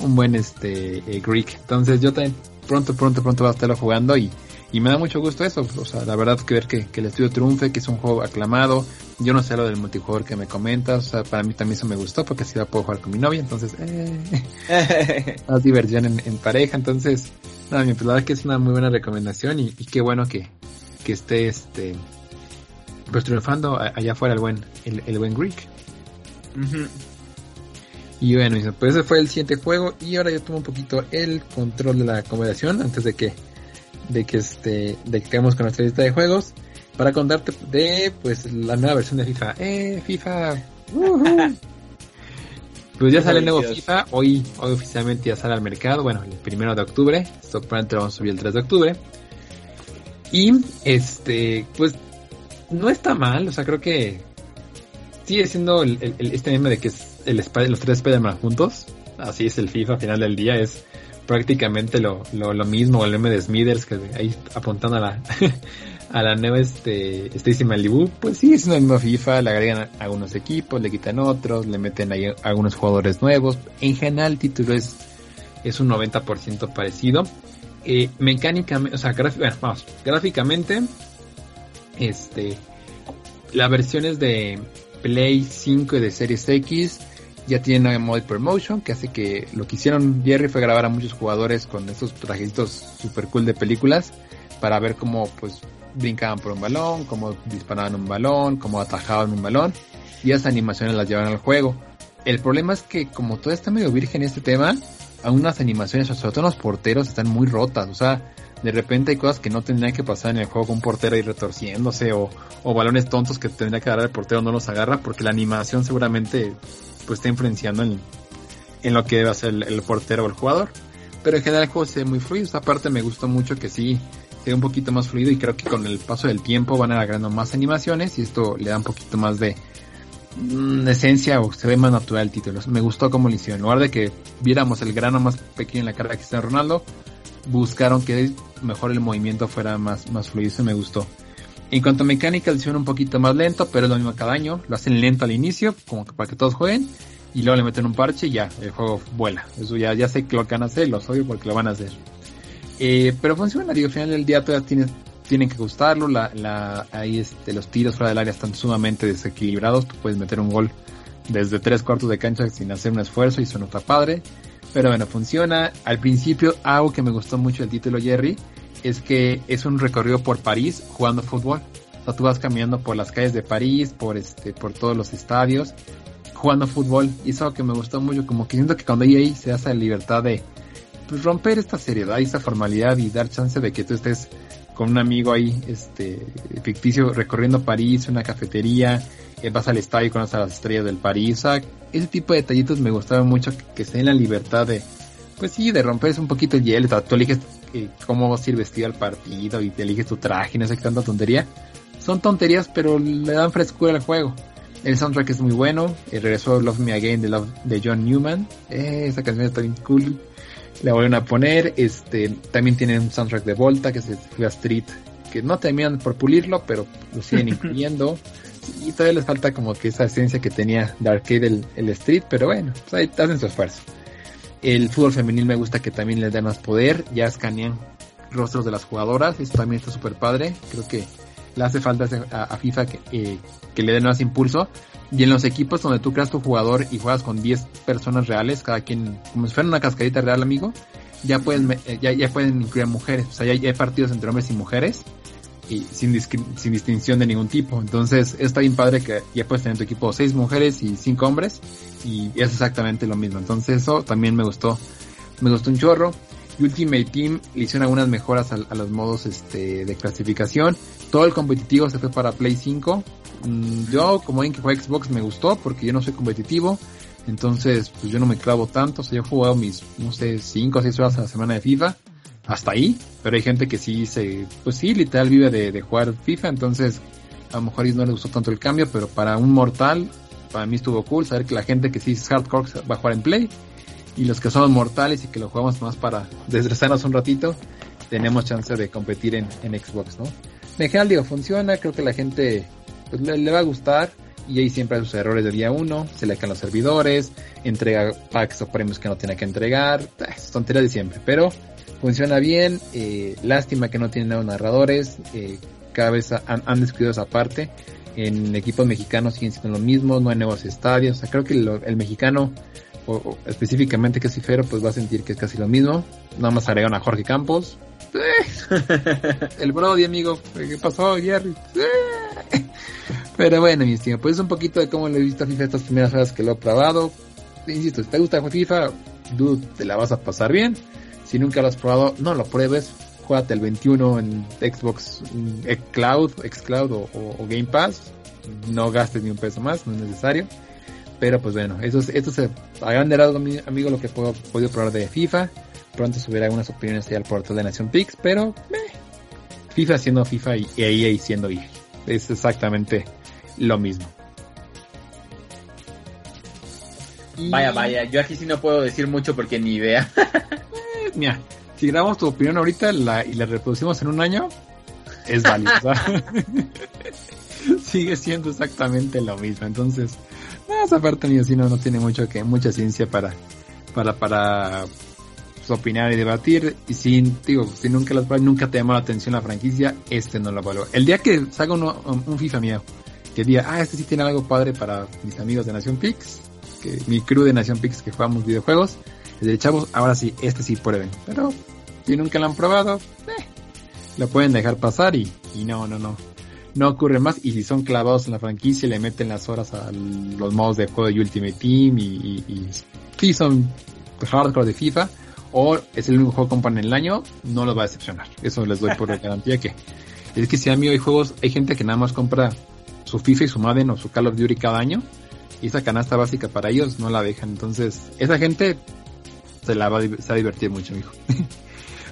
un buen este eh, Greek. Entonces yo también pronto, pronto, pronto voy a estarlo jugando y, y me da mucho gusto eso, o sea, la verdad que ver que, que el estudio triunfe, que es un juego aclamado, yo no sé lo del multijugador que me comentas, o sea, para mí también eso me gustó porque así la puedo jugar con mi novia, entonces, eh, más diversión en, en, pareja, entonces, nada, mi pues la verdad que es una muy buena recomendación y, y qué bueno que, que esté este pues triunfando allá afuera el buen el, el buen Greek uh -huh. y bueno pues ese fue el siguiente juego y ahora yo tomo un poquito el control de la conversación antes de que de que este de que quedemos con nuestra lista de juegos para contarte de pues la nueva versión de FIFA. Eh FIFA. Uh -huh. pues ya sale el nuevo FIFA. Hoy hoy oficialmente ya sale al mercado. Bueno el primero de octubre. Esto probablemente lo vamos a subir el 3 de octubre. Y este, pues no está mal, o sea, creo que sigue siendo el, el, este meme de que es el los tres Spider-Man juntos. Así es el FIFA al final del día, es prácticamente lo, lo, lo mismo, el meme de Smithers que ahí apuntando a la, a la nueva este, Stacy Malibu, pues sí, es el mismo FIFA, le agregan algunos equipos, le quitan otros, le meten ahí algunos jugadores nuevos. En general el título es, es un 90% parecido eh, mecánicamente, o sea, bueno, vamos, gráficamente, este, las versiones de, Play 5 y de Series X ya tiene modo promotion que hace que lo que hicieron Jerry fue grabar a muchos jugadores con estos trajecitos super cool de películas para ver cómo pues brincaban por un balón, cómo disparaban un balón, cómo atajaban un balón y esas animaciones las llevan al juego. El problema es que como todo está medio virgen este tema, algunas animaciones, sobre todo los porteros, están muy rotas. O sea, de repente hay cosas que no tendrían que pasar en el juego con un portero ahí retorciéndose o, o balones tontos que tendría que agarrar el portero no los agarra porque la animación seguramente pues está influenciando en, en lo que debe hacer el, portero o el jugador. Pero en general el juego se ve muy fluido. Esta parte me gustó mucho que sí un poquito más fluido y creo que con el paso del tiempo van agregando más animaciones y esto le da un poquito más de mm, esencia o se ve más natural el título. Me gustó como lo hicieron. En lugar de que viéramos el grano más pequeño en la cara que está Ronaldo, buscaron que mejor el movimiento fuera más, más fluido. Eso me gustó. En cuanto a mecánica, lo hicieron un poquito más lento, pero es lo mismo cada año. Lo hacen lento al inicio, como que para que todos jueguen. Y luego le meten un parche y ya, el juego vuela. Eso ya, ya sé que lo que van a hacer, lo soy porque lo van a hacer. Eh, pero funciona, digo, al final del día todavía tiene, tienen que gustarlo. La, la, ahí este, los tiros fuera del área están sumamente desequilibrados. Tú puedes meter un gol desde tres cuartos de cancha sin hacer un esfuerzo y eso no está padre. Pero bueno, funciona. Al principio, algo que me gustó mucho del título Jerry es que es un recorrido por París jugando fútbol. O sea, tú vas caminando por las calles de París, por este, por todos los estadios, jugando fútbol. Y eso que me gustó mucho, como que siento que cuando ahí se da esa libertad de pues, romper esta seriedad y esta formalidad y dar chance de que tú estés con un amigo ahí, este, ficticio, recorriendo París, una cafetería, eh, vas al estadio y conoces a las estrellas del París. O sea, ese tipo de detallitos me gustaban mucho que, que se den la libertad de, pues sí, de romperse un poquito el hielo. Tú eliges cómo vas a ir vestido al partido y te eliges tu traje no sé qué tanta tontería. Son tonterías, pero le dan frescura al juego. El soundtrack es muy bueno. El regreso Love Me Again de, Love, de John Newman. Eh, esa canción está bien cool. La vuelven a poner. Este, también tienen un soundtrack de Volta que es Fuga Street. Que no terminan por pulirlo, pero lo siguen incluyendo. y todavía les falta como que esa esencia que tenía de arcade el, el Street. Pero bueno, pues ahí hacen su esfuerzo. El fútbol femenil me gusta que también les dé más poder. Ya escanean rostros de las jugadoras. Eso también está súper padre. Creo que le hace falta a, FIFA que, eh, que le den más impulso. Y en los equipos donde tú creas tu jugador y juegas con 10 personas reales, cada quien, como si fuera una cascadita real, amigo, ya pueden, eh, ya, ya pueden incluir mujeres. O sea, ya, hay partidos entre hombres y mujeres y sin, sin distinción de ningún tipo. Entonces, está bien padre que ya puedes tener tu equipo 6 mujeres y 5 hombres y es exactamente lo mismo. Entonces eso también me gustó, me gustó un chorro. Ultimate Team le hicieron algunas mejoras a, los modos este, de clasificación. Todo el competitivo se fue para Play 5. Mm, yo, como alguien que juega Xbox, me gustó porque yo no soy competitivo. Entonces, pues yo no me clavo tanto. O sea, yo he jugado mis, no sé, 5 o 6 horas a la semana de FIFA. Hasta ahí. Pero hay gente que sí se, pues sí, literal vive de, jugar FIFA. Entonces, a lo mejor no les gustó tanto el cambio. Pero para un mortal, para mí estuvo cool saber que la gente que sí es hardcore va a jugar en play y los que somos mortales y que lo jugamos más para desestresarnos un ratito, tenemos chance de competir en, Xbox, ¿no? En general digo, funciona, creo que la gente pues, le, va a gustar y ahí siempre hay sus errores de día uno, se le caen los servidores, entrega packs o premios que no tiene que entregar, es tontería de siempre, pero funciona bien, eh, lástima que no tiene nuevos narradores, eh, cada vez han, han descuidado esa parte, en equipos mexicanos siguen siendo lo mismo, no hay nuevos estadios. O sea, creo que el mexicano, o, específicamente que es Cifero, pues va a sentir que es casi lo mismo. Nada más agregan a Jorge Campos. el Brody, amigo. ¿Qué pasó, Jerry? Pero bueno, mi estimado, pues es un poquito de cómo le he visto a FIFA estas primeras horas que lo he probado. Insisto, si te gusta FIFA, dude, te la vas a pasar bien. Si nunca lo has probado, no lo pruebes juegate el 21 en Xbox Cloud, Xcloud o, o, Game Pass. No gastes ni un peso más, no es necesario. Pero pues bueno, esto, esto se ha grande amigo, lo que puedo podido probar de FIFA. Pronto subiré algunas opiniones ahí al portal de Nación Pix, pero FIFA siendo FIFA y EA siendo EA. Es exactamente lo mismo. Vaya, vaya, yo aquí sí no puedo decir mucho porque ni idea. Eh, mira, si grabamos tu opinión ahorita la, y la reproducimos en un año, es válido. Sigue siendo exactamente lo mismo. Entonces, esa parte mío sí no, no tiene mucho que, mucha ciencia para, para, para pues, opinar y debatir. Y si, digo, si nunca las nunca te llamó la atención la franquicia, este no lo valoro. El día que salga un FIFA mío que diga, ah, este sí tiene algo padre para mis amigos de Nación Pix, que mi crew de Nación Pix que jugamos videojuegos, de chavos, ahora sí, este sí prueben. Pero si nunca lo han probado, eh, lo pueden dejar pasar y no, no, no. No ocurre más y si son clavados en la franquicia le meten las horas a los modos de juego de Ultimate Team y, y, y sí son hardcore de FIFA o es el único juego que compran en el año, no los va a decepcionar. Eso les doy por garantía que es que si a mí hay juegos, hay gente que nada más compra su FIFA y su Madden o su Call of Duty cada año y esa canasta básica para ellos no la dejan. Entonces, esa gente se la va a, se va a divertir mucho, mijo.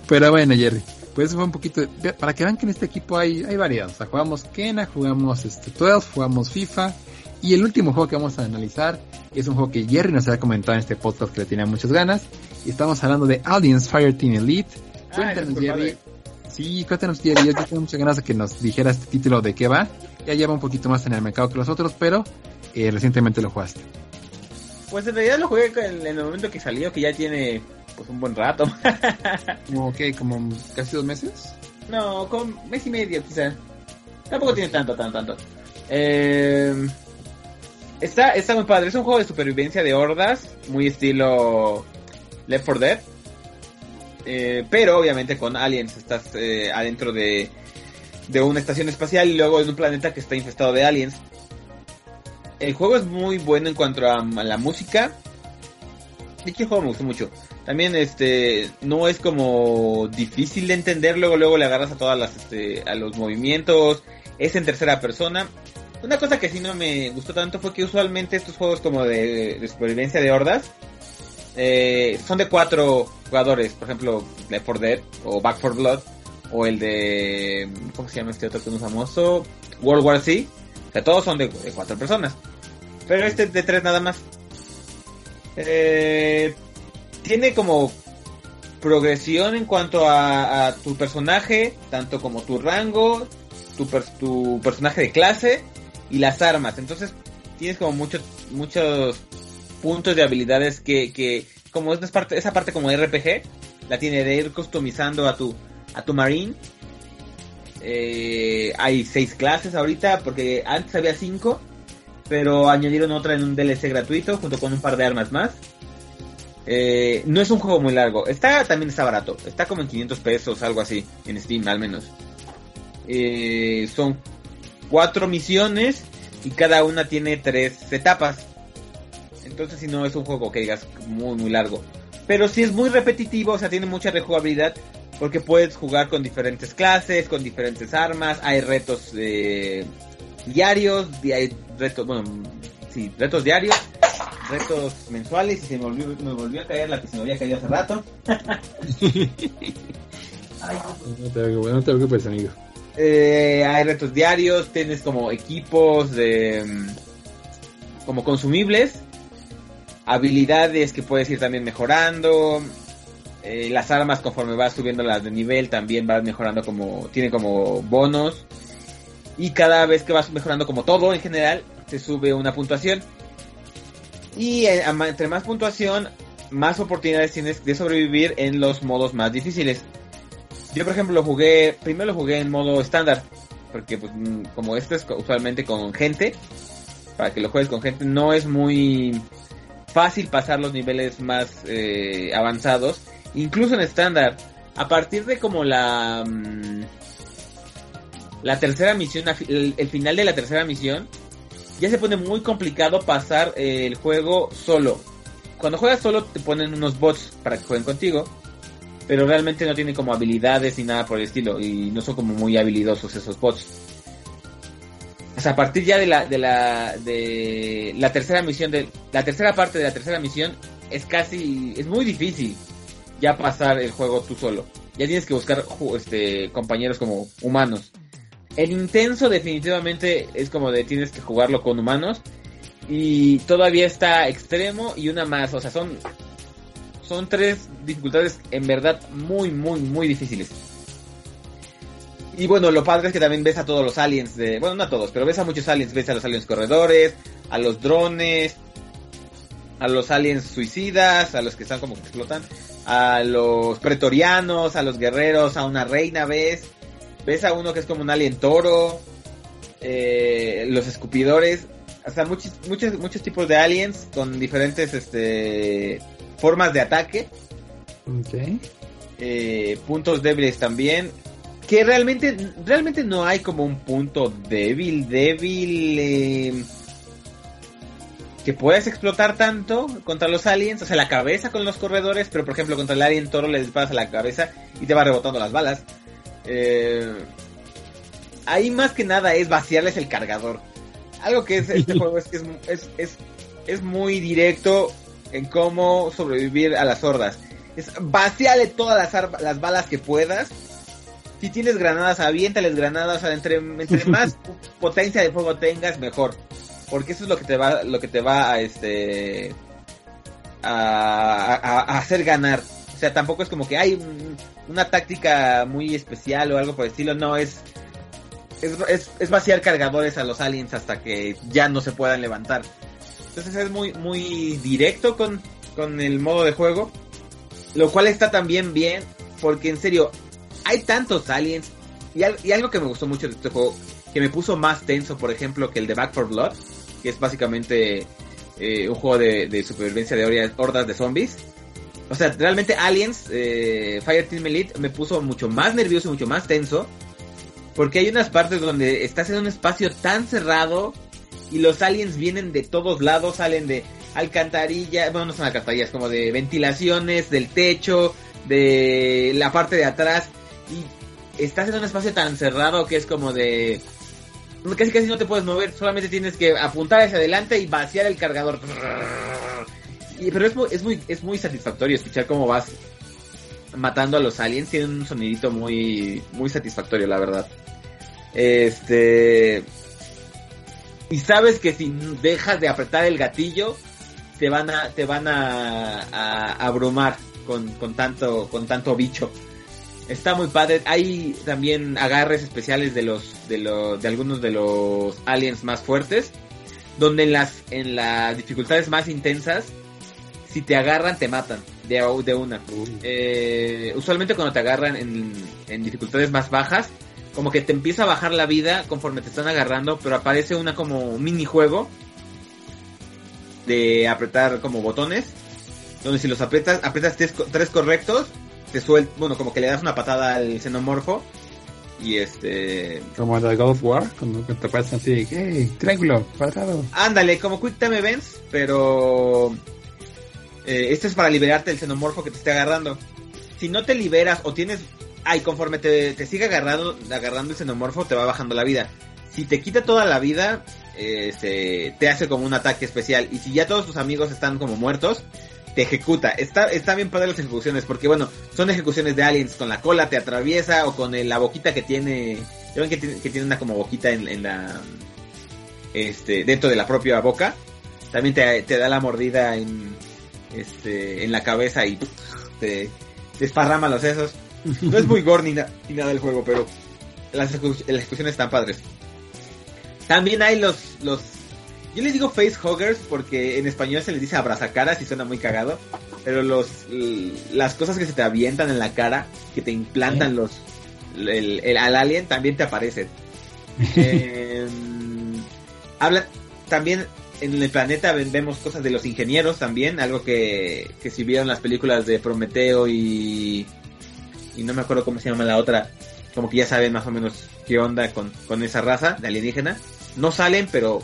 Pero bueno, Jerry, pues eso fue un poquito, para que vean que en este equipo hay, hay variedad. O sea, jugamos Kena, jugamos este 12, jugamos FIFA. Y el último juego que vamos a analizar es un juego que Jerry nos había comentado en este podcast que le tenía muchas ganas. Y estamos hablando de Audience Fireteam Elite. Ah, Cuéntanos, Jerry. Sí, cuéntanos, Jerry. Yo tengo muchas ganas de que nos dijera este título de qué va. Ya lleva un poquito más en el mercado que los otros, pero eh, recientemente lo jugaste. Pues en realidad lo jugué en el momento que salió, que ya tiene pues un buen rato. Como que, como casi dos meses. no, con mes y medio quizá. Tampoco tiene tanto, tanto, tanto. Eh, está, está muy padre. Es un juego de supervivencia de hordas, muy estilo Left 4 Dead. Eh, pero obviamente con aliens estás eh, adentro de, de una estación espacial y luego en un planeta que está infestado de aliens. El juego es muy bueno en cuanto a, a la música. Y que el juego me gustó mucho. También este no es como difícil de entender, luego luego le agarras a todas las este, a los movimientos, es en tercera persona. Una cosa que sí no me gustó tanto fue que usualmente estos juegos como de, supervivencia de hordas eh, son de cuatro jugadores, por ejemplo, Left 4 Dead o Back 4 Blood o el de ¿cómo se llama este otro que es famoso? World War Z. O sea, todos son de, de cuatro personas. Pero este es de tres nada más. Eh, tiene como progresión en cuanto a, a, tu personaje, tanto como tu rango, tu, per, tu, personaje de clase y las armas. Entonces tienes como muchos muchos puntos de habilidades que, que como es parte, esa parte como RPG, la tiene de ir customizando a tu a tu marine. Eh, hay seis clases ahorita porque antes había cinco, pero añadieron otra en un DLC gratuito junto con un par de armas más. Eh, no es un juego muy largo. Está también está barato. Está como en 500 pesos, algo así, en Steam al menos. Eh, son cuatro misiones y cada una tiene tres etapas. Entonces si no es un juego que digas muy muy largo. Pero si es muy repetitivo, o sea, tiene mucha rejugabilidad. Porque puedes jugar con diferentes clases, con diferentes armas. Hay retos eh, diarios, hay retos, bueno, sí, retos diarios retos mensuales y se me volvió, me volvió a caer la que se me había caído hace rato. Ay, no, te, no te preocupes, amigo. Eh, hay retos diarios, tienes como equipos de como consumibles, habilidades que puedes ir también mejorando, eh, las armas conforme vas subiendo las de nivel también vas mejorando como tiene como bonos y cada vez que vas mejorando como todo en general se sube una puntuación y eh, entre más puntuación, más oportunidades tienes de sobrevivir en los modos más difíciles. Yo, por ejemplo, lo jugué, primero lo jugué en modo estándar, porque pues, mm, como esto es usualmente con gente, para que lo juegues con gente, no es muy fácil pasar los niveles más eh, avanzados, incluso en estándar. A partir de como la mm, la tercera misión, el final de la tercera misión, ya se pone muy complicado pasar eh, el juego solo. Cuando juegas solo te ponen unos bots para que jueguen contigo, pero realmente no tienen como habilidades ni nada por el estilo y no son como muy habilidosos esos bots. O sea, a partir ya de la de la de la tercera misión de la tercera parte de la tercera misión es casi es muy difícil ya pasar el juego tú solo. Ya tienes que buscar este compañeros como humanos. El intenso definitivamente es como de tienes que jugarlo con humanos. Y todavía está extremo y una más. O sea, son, son tres dificultades en verdad muy, muy, muy difíciles. Y bueno, lo padre es que también ves a todos los aliens de... Bueno, no a todos, pero ves a muchos aliens. Ves a los aliens corredores, a los drones, a los aliens suicidas, a los que están como que explotan, a los pretorianos, a los guerreros, a una reina, ves ves a uno que es como un alien toro. eh, los escupidores, hasta muchos, muchos, muchos tipos de aliens con diferentes este, formas de ataque. Eh, puntos débiles también. Que realmente, realmente no hay como un punto débil, débil eh, que puedes explotar tanto contra los aliens, o sea, la cabeza con los corredores, pero por ejemplo contra el alien toro le disparas a la cabeza y te va rebotando las balas. Eh, ahí más que nada es vaciarles el cargador. Algo que es este juego es que es, es, es, es muy directo en cómo sobrevivir a las hordas. Es vaciale todas las, las balas que puedas. Si tienes granadas, aviéntales granadas. O sea, entre, entre más potencia de fuego tengas, mejor. Porque eso es lo que te va, lo que te va a este a, a- a hacer ganar. O sea, tampoco es como que hay un- una táctica muy especial o algo por el estilo. No, es es, es, vaciar cargadores a los aliens hasta que ya no se puedan levantar. Entonces es muy, muy directo con, con el modo de juego. Lo cual está también bien, porque en serio, hay tantos aliens. Y, al- y algo que me gustó mucho de este juego, que me puso más tenso, por ejemplo, que el de Back for Blood, que es básicamente eh, un juego de, de supervivencia de hordas de zombies. O sea, realmente Aliens, eh, Fireteam Elite, me puso mucho más nervioso y mucho más tenso. Porque hay unas partes donde estás en un espacio tan cerrado y los aliens vienen de todos lados, salen de alcantarillas, bueno, no son alcantarillas, como de ventilaciones, del techo, de la parte de atrás. Y estás en un espacio tan cerrado que es como de... Casi casi no te puedes mover, solamente tienes que apuntar hacia adelante y vaciar el cargador. Pero es muy, es, muy, es muy satisfactorio escuchar cómo vas matando a los aliens. Tiene un sonidito muy, muy satisfactorio, la verdad. Este. Y sabes que si dejas de apretar el gatillo, te van a, te van a, a abrumar con, con tanto, con tanto bicho. Está muy padre. Hay también agarres especiales de los, de los, de algunos de los aliens más fuertes. Donde en las, en las dificultades más intensas, si te agarran, te matan. De, de una. Eh, usualmente cuando te agarran en, en dificultades más bajas, como que te empieza a bajar la vida conforme te están agarrando, pero aparece una como minijuego de apretar como botones, donde si los aprietas, aprietas tres, tres correctos, te suelta, bueno, como que le das una patada al xenomorfo y este, Como en el God of War, cuando te aparecen así, hey, triángulo, ándale, como Quick Time Events, pero eh, esto es para liberarte del xenomorfo que te esté agarrando. Si no te liberas o tienes, ay, conforme te, te sigue agarrando, agarrando el xenomorfo, te va bajando la vida. Si te quita toda la vida, eh, se- te hace como un ataque especial. Y si ya todos tus amigos están como muertos, te ejecuta. Está, está bien padre las ejecuciones, porque bueno, son ejecuciones de aliens. Con la cola te atraviesa o con la boquita que tiene. ¿Ya ven que tiene, que tiene una como boquita en, en la. Este, dentro de la propia boca. También te, te da la mordida en. Este, en la cabeza y te, te esparrama los sesos. No es muy gore ni, na- ni nada del juego, pero las, ejecu- las ejecuciones están padres. También hay los, los, yo les digo face huggers porque en español se les dice abrazacaras y suena muy cagado, pero los, las cosas que se te avientan en la cara, que te implantan los, el, el- al alien también te aparecen. Eh, habla, también en el planeta vemos cosas de los ingenieros también, algo que, que si vieron las películas de Prometeo y, y no me acuerdo cómo se llama la otra, como que ya saben más o menos qué onda con, con esa raza de alienígena. No salen, pero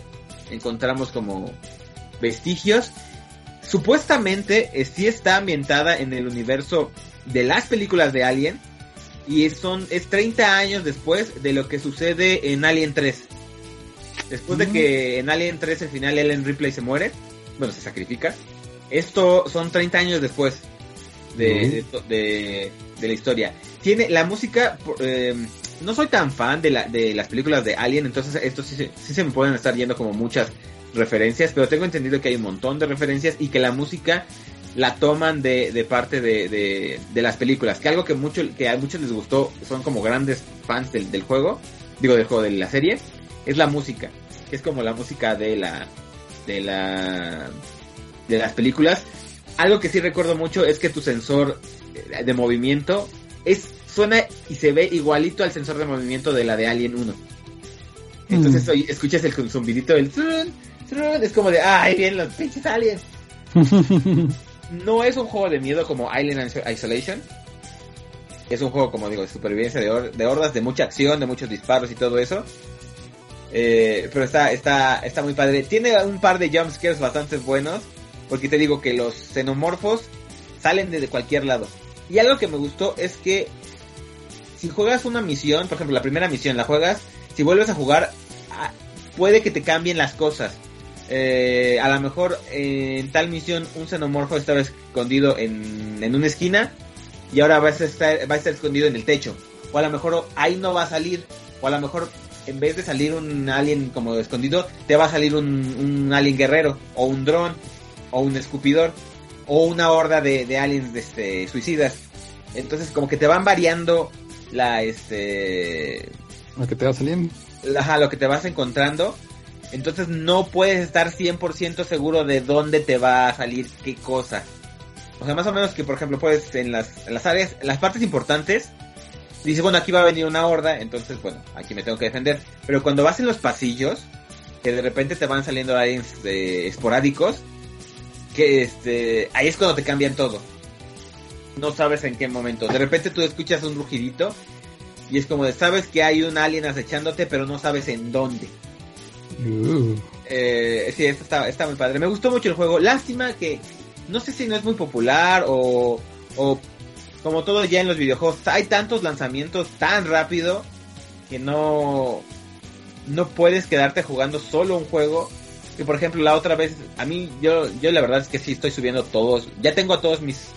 encontramos como vestigios. Supuestamente eh, sí está ambientada en el universo de las películas de Alien. Y son, es 30 años después de lo que sucede en Alien 3. Después de Mm. que en Alien 3 al final Ellen Ripley se muere, bueno, se sacrifica. Esto son 30 años después de, de, to- de- de la historia. Tiene la música, eh, no soy tan fan de, la, de las películas de Alien, entonces esto sí, se- sí se me pueden estar yendo como muchas referencias, pero tengo entendido que hay un montón de referencias y que la música la toman de, de parte de, de, de las películas, que algo que mucho que a muchos les gustó, son como grandes fans del, del juego, digo del juego de la serie, es la música, que es como la música de la de la de las películas. Algo que sí recuerdo mucho es que tu sensor eh, de movimiento es suena y se ve igualito al sensor de movimiento de la de Alien 1. Entonces Mm. oye, escuchas el zumbidito del trun, trun, es como de, ahí vienen los pinches aliens. No es un juego de miedo como Island Isolation. Es un juego, como digo, de supervivencia de, hor- de hordas, de mucha acción, de muchos disparos y todo eso. Eh, pero está, está, está muy padre. Tiene un par de jumpscares bastante buenos. Porque te digo que los xenomorfos salen desde cualquier lado. Y algo que me gustó es que si juegas una misión, por ejemplo, la primera misión la juegas, si vuelves a jugar, ah, puede que te cambien las cosas. Eh, a lo mejor en tal misión un xenomorfo estaba escondido en, en una esquina y ahora va a, estar, va a estar escondido en el techo. O a lo mejor ahí no va a salir. O a lo mejor en vez de salir un alien como escondido, te va a salir un, un alien guerrero. O un dron. O un escupidor. O una horda de, de aliens este, suicidas. Entonces como que te van variando la este Lo que te va saliendo. ajá, lo que te vas encontrando. Entonces no puedes estar 100% seguro de dónde te va a salir qué cosa. O sea, más o menos que, por ejemplo, puedes en las, en las áreas, en las partes importantes, dices, bueno, aquí va a venir una horda, entonces, bueno, aquí me tengo que defender. Pero cuando vas en los pasillos, que de repente te van saliendo aliens eh, esporádicos, que este, ahí es cuando te cambian todo. No sabes en qué momento. De repente tú escuchas un rugidito y es como de, sabes que hay un alien acechándote, pero no sabes en dónde. Uh, Eh, sí, está, está muy padre. Me gustó mucho el juego. Lástima que no sé si no es muy popular o, o como todo ya en los videojuegos, hay tantos lanzamientos tan rápido que no, no puedes quedarte jugando solo un juego. Que por ejemplo la otra vez, a mí yo, yo la verdad es que sí estoy subiendo todos, ya tengo a todos mis,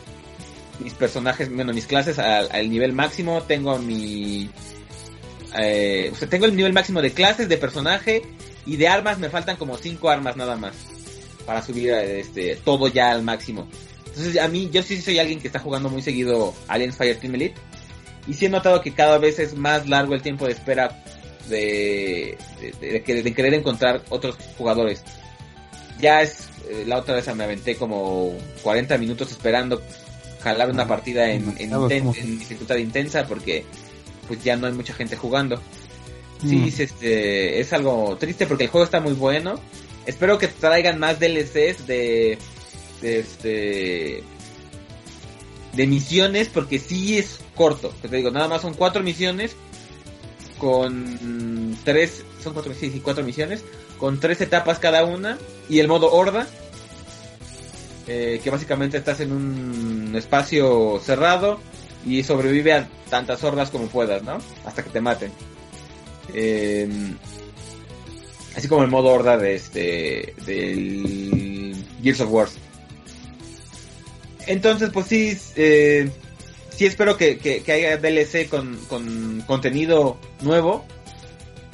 mis personajes, bueno, mis clases al, al nivel máximo, tengo mi... eh, o sea, tengo el nivel máximo de clases, de personaje y de armas me faltan como 5 armas nada más para subir este todo ya al máximo. Entonces a mí yo sí soy alguien que está jugando muy seguido Aliens Fireteam Elite y sí he notado que cada vez es más largo el tiempo de espera de, de, de, querer encontrar otros jugadores. Ya es eh, la otra vez me aventé como 40 minutos esperando jalar una Ah, partida en, en, inten- dificultad intensa porque pues ya no hay mucha gente jugando. Sí, mm. es, este, es algo triste porque el juego está muy bueno. Espero que traigan más DLCs de, de este de misiones porque sí es corto. Te digo, nada más son cuatro misiones con tres, son cuatro, cuatro misiones con tres etapas cada una y el modo horda eh, que básicamente estás en un espacio cerrado y sobrevive a tantas hordas como puedas, ¿no? Hasta que te maten. Eh, así como el modo horda de este del Gears of War. Entonces, pues sí, eh, sí espero que, que, que haya DLC con, con contenido nuevo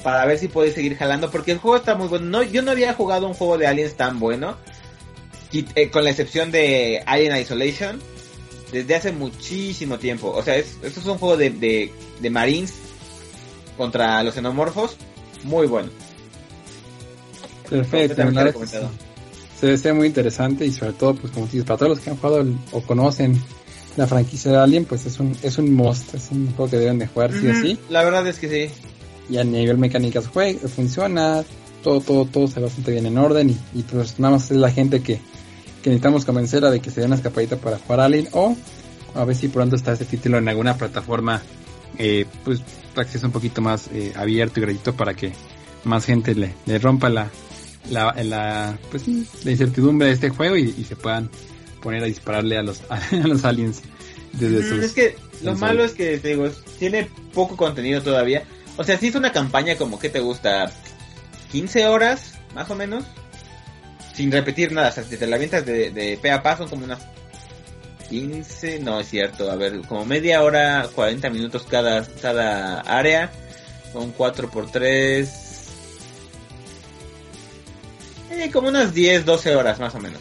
para ver si puede seguir jalando porque el juego está muy bueno. No, yo no había jugado un juego de aliens tan bueno, eh, con la excepción de Alien Isolation, desde hace muchísimo tiempo. O sea, es, esto es un juego de, de, de Marines contra los xenomorfos, muy bueno. Perfecto, Completamente se desea muy interesante y sobre todo, pues como dices, para todos los que han jugado el- o conocen la franquicia de Alien, pues es un, es un must, es un juego que deben de jugar sí o sí. La verdad es que sí. Y a nivel mecánicas juega, funciona, todo, todo, todo se ve bastante bien en orden y, y pues nada más es la gente que, que necesitamos convencer a de que se dé una escapadita para jugar Alien o a ver si pronto está este título en alguna plataforma eh, pues acceso un poquito más eh, abierto y gratuito para que más gente le, le rompa la, la, la, pues, la incertidumbre de este juego y, y se puedan poner a dispararle a los, a los aliens desde Mm, sus... Es que lo sus- malo es que te digo, tiene poco contenido todavía. O sea, si es una campaña como que te gusta 15 horas, más o menos, sin repetir nada. O sea, si te la avientas de, de pe a pa, son como unas 15, no es cierto, a ver, como media hora, 40 minutos cada, cada área, son 4 por 3, eh, como unas 10, 12 horas más o menos.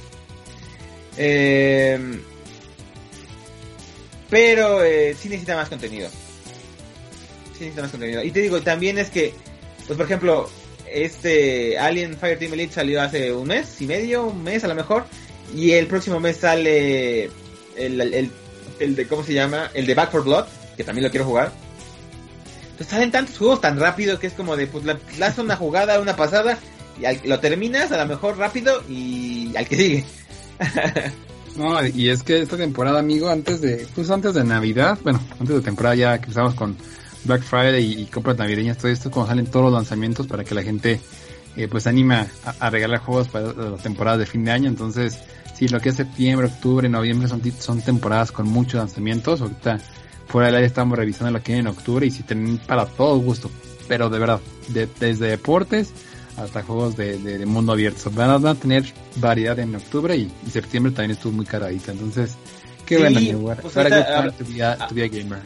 Eh, pero eh, sí necesita más contenido. Sí necesita más contenido. Y te digo, también es que, pues por ejemplo, este Alien Fireteam Elite salió hace un mes y medio, un mes a lo mejor. Y el próximo mes sale el, el, el de, ¿cómo se llama? El de Back for Blood, que también lo quiero jugar. pues salen tantos juegos tan rápido que es como de, pues la, lanzas una jugada, una pasada, y al- lo terminas a lo mejor rápido y al que sigue. No, y es que esta temporada, amigo, antes de, pues antes de Navidad, bueno, antes de temporada ya que empezamos con Black Friday y, y compras navideñas, todo esto, cuando salen todos los lanzamientos para que la gente, eh, pues anima a, regalar juegos para las temporadas de fin de año, entonces, sí, lo que es septiembre, octubre, noviembre son, son temporadas con muchos lanzamientos, ahorita fuera del área estamos revisando lo que hay en octubre y si tienen para todo gusto, pero de verdad, de- desde deportes hasta juegos de, de- de mundo abierto. Van a, van a tener variedad en octubre y, y septiembre también estuvo muy caradita. Entonces, qué Sí, bueno, pues what a ahorita, good time to be a- to be a gamer.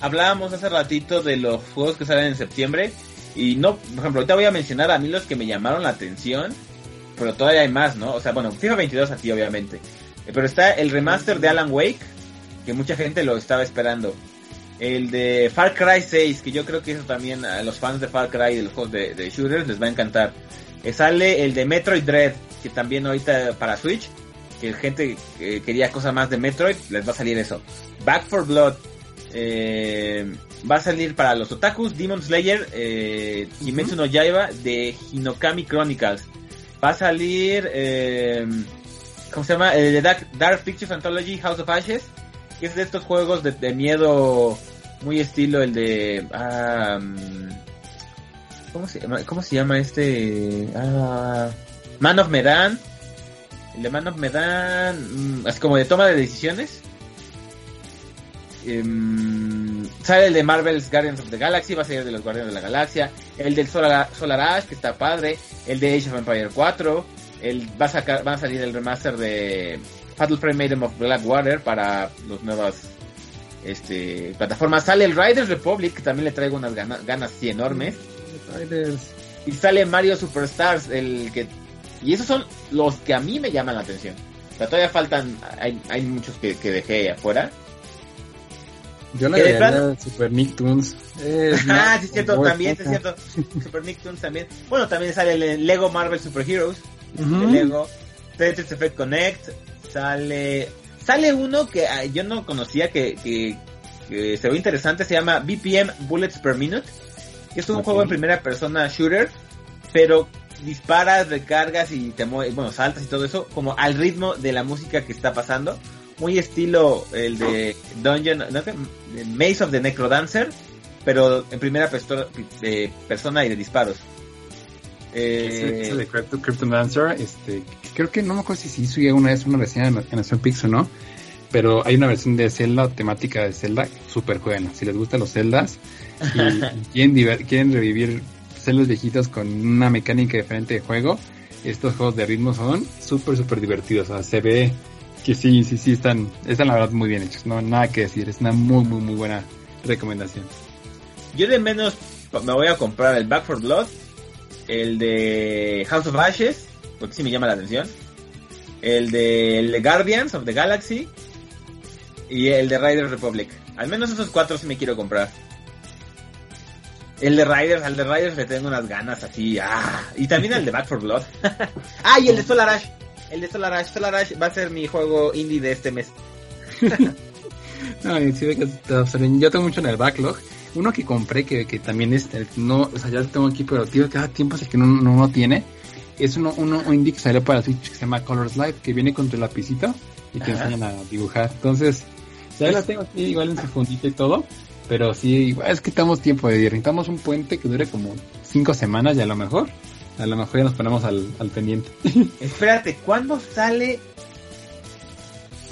Hablábamos hace ratito de los juegos que salen en septiembre y no, por ejemplo, ahorita voy a mencionar a mí los que me llamaron la atención, pero todavía hay más, ¿no? O sea, bueno, FIFA 22 aquí obviamente, pero está el remaster de Alan Wake, que mucha gente lo estaba esperando. El de Far Cry 6, que yo creo que eso también a los fans de Far Cry y de los juegos de, de shooters les va a encantar. Eh, sale el de Metroid Dread, que también ahorita para Switch, que gente eh, quería cosas más de Metroid, les va a salir eso. Back for Blood, eh, va a salir para los otakus Demon Slayer, eh, Kimetsu no Yaiba de Hinokami Chronicles. Va a salir, eh, ¿cómo se llama? El de Dark, Dark Pictures Anthology House of Ashes, que es de estos juegos de, de miedo muy estilo el de... ah, ¿cómo, se llama, ¿Cómo se llama este? Ah, Man of Medan. El de Man of Medan, mm, es como de toma de decisiones. Em, sale el de Marvel's Guardians of the Galaxy, va a ser de los Guardianes de la Galaxia. El del Solar, Solar Ash, que está padre. El de Age of Empire 4. El, va, a sacar, va a salir el remaster de Fatal Frame Maiden of Blackwater para las nuevas este, plataformas. Sale el Riders Republic, que también le traigo unas gana- ganas así enormes. Y sale Mario Superstars, el que... Y esos son los que a mí me llaman la atención. O sea, todavía faltan, hay, hay muchos que, que dejé afuera. Yo le ¿Qué de agregaría? Super Nicktoons. Ah, sí, es cierto, también, sí, es cierto. Super Nicktoons también. Bueno, también sale el Lego Marvel Super Heroes de Lego. Tetris Effect Connect. Sale. Sale uno que ah, yo no conocía que, que, que se ve interesante. Se llama BPM Bullets Per Minute. Que es un juego en primera persona shooter. Pero disparas, recargas y te mueves, bueno, saltas y todo eso. Como al ritmo de la música que está pasando. Muy estilo el de Dungeon, ¿no? Maze of the Necrodancer. Pero en primera persona y de disparos. Eh, ese de Crypto, Cryptomancer, este, creo que no me acuerdo si se hizo ya una vez una reseña en, Nación Pix o no, pero hay una versión de Zelda, temática de Zelda, súper buena. Si les gustan los Zeldas y quieren, quieren revivir Zeldas viejitos con una mecánica diferente de juego, estos juegos de ritmo son súper, súper divertidos. O sea, se ve que sí, sí, sí, están, están la verdad muy bien hechos. No, nada que decir, es una muy, muy, muy buena recomendación. Yo de menos me voy a comprar el Back for Blood, el de House of Ashes, porque sí me llama la atención, el de, Guardians of the Galaxy y el de Riders Republic. Al menos esos cuatro sí me quiero comprar. El de Riders, al de Riders le tengo unas ganas así, ah, y también el de Back for Blood. ah, y el de Solar Ash. El de Solar Ash, Solar Ash va a ser mi juego indie de este mes. No, sí, yo tengo mucho en el backlog. Uno que compré que, que también es, eh, no, o sea, ya lo tengo aquí, pero tío, cada tiempo es el que no, no, no tiene. Es uno, uno, un indie que salió para Switch que se llama Colors Light, que viene con tu lapicito y te Ajá. enseñan a dibujar. Entonces, ya lo tengo aquí igual en su fundita y todo. Pero sí, igual es que estamos tiempo de día. Necesitamos un puente que dure como cinco semanas y a lo mejor, a lo mejor ya nos ponemos al, al pendiente. Espérate, ¿cuándo sale?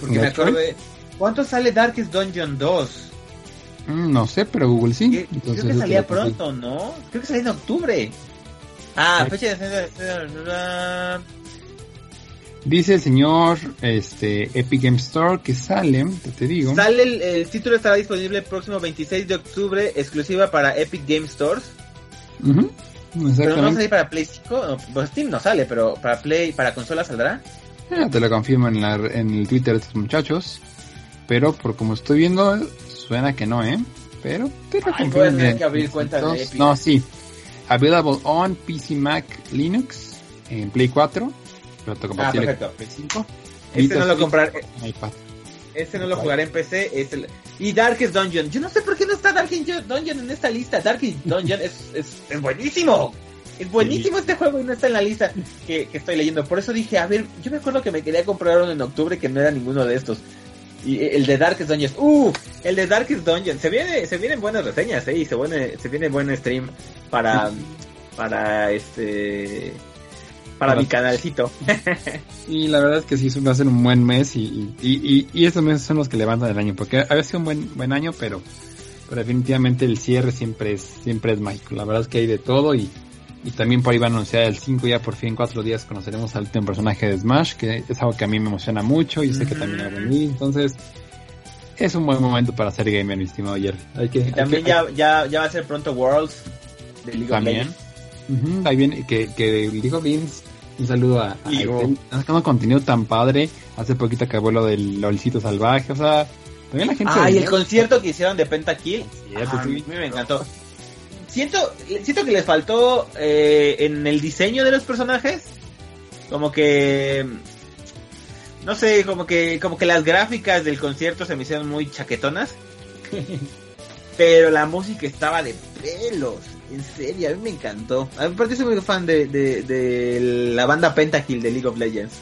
Porque me ¿Metroid? acordé. ¿Cuánto sale Darkest Dungeon 2? Mm, no sé, pero Google sí. Entonces, Creo que salía pronto, ¿no? Creo que salía en octubre. Ah, fecha de... Dice el señor este Epic Game Store que sale, te, digo. Sale el, el título estará disponible el próximo 26 de octubre, exclusiva para Epic Game Stores. Ujú, Pero no sale para Play 5. No, pues Steam no sale, pero para Play, para consola saldrá. Ya te lo confirmo en, la, en el Twitter de estos muchachos. Pero por como estoy viendo, suena que no, ¿eh? Pero te lo Ay, confirmo. voy a tener que abrir cuenta de Epic. No, sí. Available on PC Mac Linux en Play 4. Pero Ah, perfecto. Play 5. Este no lo Switch, comprar, iPad. este no lo jugaré en PC. Y Darkest Dungeon. Yo no sé por qué no está Darkest Dungeon en esta lista. Darkest Dungeon es, es, es buenísimo. Es buenísimo este juego y no está en la lista que, que, estoy leyendo. Por eso dije, a ver, yo me acuerdo que me quería comprar uno en octubre que no era ninguno de estos. Y el de Darkest Dungeon, uh, el de Darkest Dungeon, se viene, se vienen buenas reseñas, eh, y se viene, se viene buen stream para, para este, para, mi canalcito. y la verdad es que sí, va a ser un buen mes y, y, y, estos meses son los que levantan el año, porque había sido un buen, buen año, pero, pero definitivamente el cierre siempre es, siempre es mágico. La verdad es que hay de todo y, y también por ahí va a anunciar el 5 ya por fin, cuatro días conoceremos al último personaje de Smash, que es algo que a mí me emociona mucho y sé que también a mí, entonces es un buen momento para ser gamer, mi estimado Jerry. Hay que, también ya, ya, ya va a ser pronto Worlds de League of Legends. ahí viene que, que League of Legends un saludo a, a sacando contenido tan padre. Hace poquito acabó lo del LOLcito salvaje, o sea, también la gente. Ah, y el concierto que hicieron de Pentakill. Ah, a mí me encantó siento, siento que les faltó eh, en el diseño de los personajes. Como que no sé, como que como que las gráficas del concierto se me hicieron muy chaquetonas. Pero la música estaba de pelos. En serio, a mí me encantó. Aparte soy muy fan de, de, de la banda Pentakill de League of Legends.